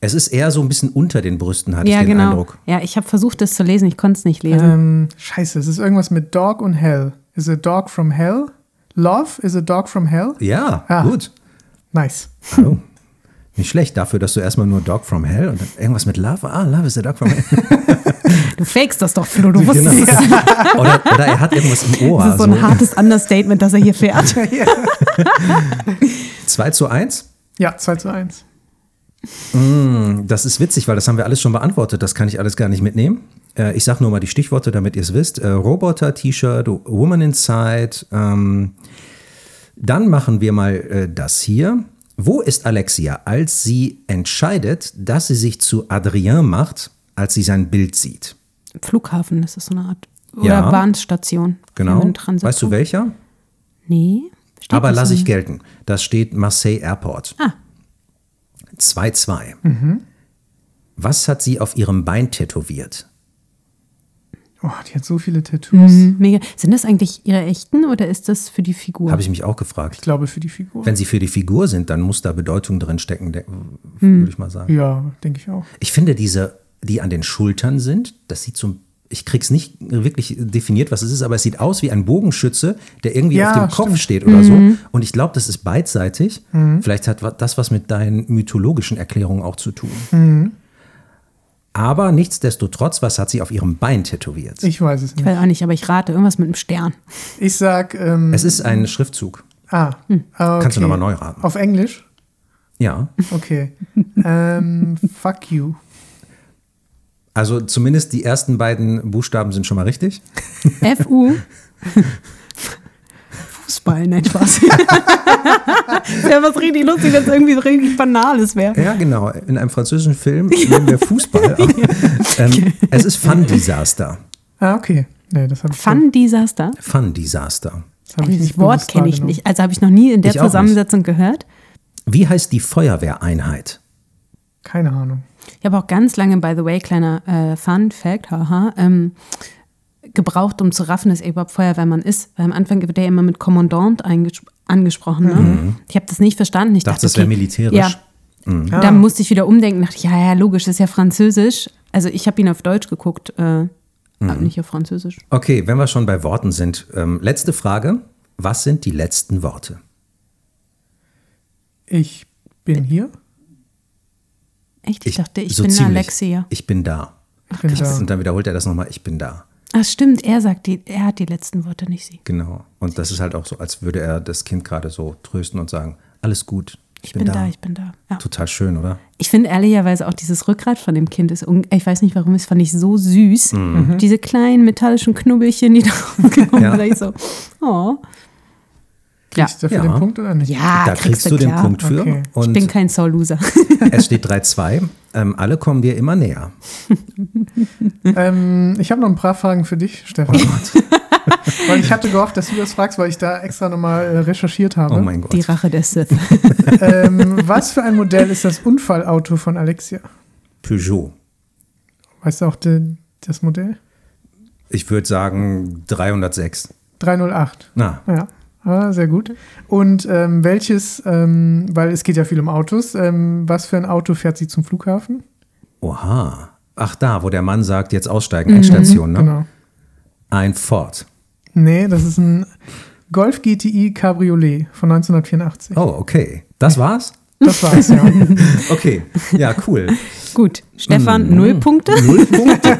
Es ist eher so ein bisschen unter den Brüsten, hatte ja, ich den genau. Eindruck. Ja, ich habe versucht, das zu lesen, ich konnte es nicht lesen. Ähm, scheiße, es ist irgendwas mit Dog und Hell. Is a dog from hell? Love is a dog from hell? Ja, Ah. gut. Nice. Oh, nicht schlecht dafür, dass du erstmal nur Dog from Hell und dann irgendwas mit Love. Ah, Love is a Dog from Hell. (laughs) Du fakest das doch, Flo, du wusstest Genau. es. (laughs) Oder, oder er hat irgendwas im Ohr. Das ist so ein so. hartes Understatement, das er hier fährt. (laughs) 2 zu 1? Ja, 2 zu 1. Das ist witzig, weil das haben wir alles schon beantwortet. Das kann ich alles gar nicht mitnehmen. Äh, ich sage nur mal die Stichworte, damit ihr es wisst. Äh, Roboter-T-Shirt, Woman Inside. Ähm, dann machen wir mal äh, das hier. Wo ist Alexia, als sie entscheidet, dass sie sich zu Adrien macht, als sie sein Bild sieht? Flughafen, das ist so eine Art. Oder Ja. Bahnstation. Genau. Weißt du welcher? Nee. steht Aber so. ich gelten. Das steht Marseille Airport. Ah. 2-2. Was hat sie auf ihrem Bein tätowiert? Oh, die hat so viele Tattoos. Mhm, Mega. Sind das eigentlich ihre echten oder ist das für die Figur? Habe ich mich auch gefragt. Ich glaube für die Figur. Wenn sie für die Figur sind, dann muss da Bedeutung drin stecken, de- Hm. würde ich mal sagen. Ja, denke ich auch. Ich finde diese, die an den Schultern sind, das sieht so, ich krieg's nicht wirklich definiert, was es ist, aber es sieht aus wie ein Bogenschütze, der irgendwie Ja, auf dem Kopf stimmt. steht oder Mhm. so. Und ich glaube, das ist beidseitig. Vielleicht hat das was mit deinen mythologischen Erklärungen auch zu tun. Aber nichtsdestotrotz, was hat sie auf ihrem Bein tätowiert? Ich weiß es ich nicht. weiß auch nicht, aber ich rate irgendwas mit einem Stern. Ich sag, ähm, es ist ein Schriftzug. Ah, ah, okay. Kannst du nochmal neu raten. Auf Englisch? Ja. Okay. ähm, fuck you. Also zumindest die ersten beiden Buchstaben sind schon mal richtig. F-U. (laughs) Fußball, nein, Spaß. (laughs) wäre was richtig lustig, wenn es irgendwie richtig Banales wäre. Ja, genau. In einem französischen Film (laughs) nehmen wir Fußball. (laughs) ähm, es ist Fun Disaster. Ah, okay. Nee, das habe ich, Fun Disaster. Fun Disaster. das Das Wort kenne ich nicht. Also habe ich noch nie in der Ich. Zusammensetzung gehört. Wie heißt die Feuerwehreinheit? Keine Ahnung. Ich habe auch ganz lange, by the way, kleiner äh, Fun Fact, haha, ähm, gebraucht, um zu raffen, dass er überhaupt Feuerwehrmann ist. Weil am Anfang wird er immer mit Kommandant angesprochen. Ne? Ich habe das nicht verstanden. Ich Dachte, dachte, das wäre okay, militärisch. Ja. Ah. Dann musste ich wieder umdenken. Dachte ich, ja, ja, logisch, das ist ja Französisch. Also ich habe ihn auf Deutsch geguckt, äh, aber nicht auf Französisch. Okay, wenn wir schon bei Worten sind. Ähm, letzte Frage. Was sind die letzten Worte? Ich bin hier. Echt? Ich, dachte, ich so bin ziemlich. Alexia. Ich bin da. Ich bin da. Und dann wiederholt er das nochmal. Ich bin da. Ach stimmt, er sagt die, er hat die letzten Worte, nicht sie. Genau. Und das ist halt auch so, als würde er das Kind gerade so trösten und sagen, alles gut. Ich bin da, ich bin da. Ja. Total schön, oder? Ich finde ehrlicherweise auch dieses Rückgrat von dem Kind ist, ich weiß nicht warum, das fand ich so süß. Diese kleinen metallischen Knubbelchen, die da (laughs) rumkommen. Ja. Ich so, oh. Ja. Kriegst du dafür Ja. den Punkt oder nicht? Ja, da kriegst du den klar. Punkt für. Okay. Ich bin kein Soul-Loser. (laughs) es steht 3-2. Ähm, alle kommen dir immer näher. (laughs) Ähm, ich habe noch ein paar Fragen für dich, Stefan. Oh (laughs) weil ich hatte gehofft, dass du das fragst, weil ich da extra nochmal äh, recherchiert habe. Oh mein Gott. Die Rache der Sith. ähm, was für ein Modell ist das Unfallauto von Alexia? Peugeot. Weißt du auch de, das Modell? Ich würde sagen 306. 308. Na, Ja, ah, sehr gut. Und ähm, welches, ähm, weil es geht ja viel um Autos, ähm, was für ein Auto fährt sie zum Flughafen? oha. Ach da, wo der Mann sagt, jetzt aussteigen, Endstation, ne? Genau. Ein Ford. Nee, das ist ein Golf GTI Cabriolet von 1984. Oh, okay. Das war's? Das war's, ja. (laughs) Okay. Ja, cool. Gut, Stefan, Mhm. null Punkte. Null Punkte.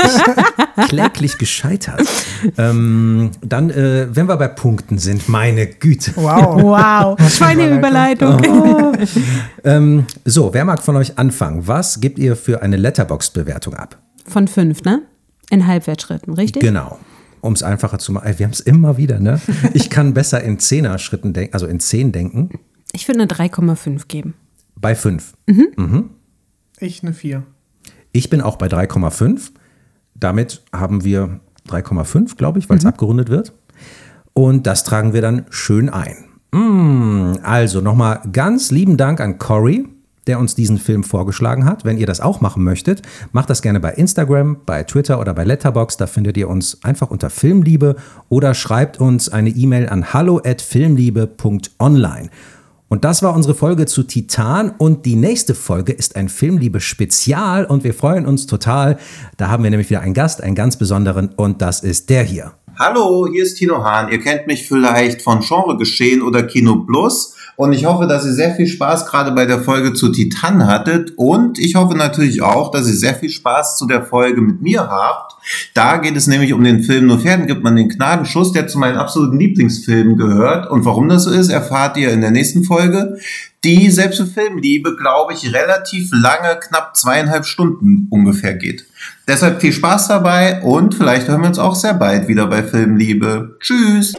(laughs) Kläglich gescheitert. Ähm, dann, äh, wenn wir bei Punkten sind, meine Güte. Wow. (laughs) Wow, feine Überleitung. Ähm, so, wer mag von euch anfangen? Was gebt ihr für eine Letterbox-Bewertung ab? Von fünf, ne? In Halbwertschritten, richtig? Genau. Um es einfacher zu machen. Wir haben es immer wieder, ne? Ich kann besser in Zehner-Schritten denken, also in zehn denken. Ich würde eine 3,5 geben. Bei fünf. Ich eine 4. Ich bin auch bei 3,5. Damit haben wir 3,5, glaube ich, weil es abgerundet wird. Und das tragen wir dann schön ein. Mm, also nochmal ganz lieben Dank an Cory, der uns diesen Film vorgeschlagen hat. Wenn ihr das auch machen möchtet, macht das gerne bei Instagram, bei Twitter oder bei Letterboxd. Da findet ihr uns einfach unter Filmliebe oder schreibt uns eine E-Mail an hallo@filmliebe.online. Und das war unsere Folge zu Titan und die nächste Folge ist ein Filmliebe-Spezial und wir freuen uns total. Da haben wir nämlich wieder einen Gast, einen ganz besonderen und das ist der hier. Hallo, hier ist Tino Hahn. Ihr kennt mich vielleicht von Genre Geschehen oder Kino Plus. Und ich hoffe, dass ihr sehr viel Spaß gerade bei der Folge zu Titan hattet. Und ich hoffe natürlich auch, dass ihr sehr viel Spaß zu der Folge mit mir habt. Da geht es nämlich um den Film Nur Pferden gibt man den Gnadenschuss, der zu meinen absoluten Lieblingsfilmen gehört. Und warum das so ist, erfahrt ihr in der nächsten Folge. Die selbst für Filmliebe, glaube ich, relativ lange, knapp zweieinhalb Stunden ungefähr geht. Deshalb viel Spaß dabei und vielleicht hören wir uns auch sehr bald wieder bei Filmliebe. Tschüss!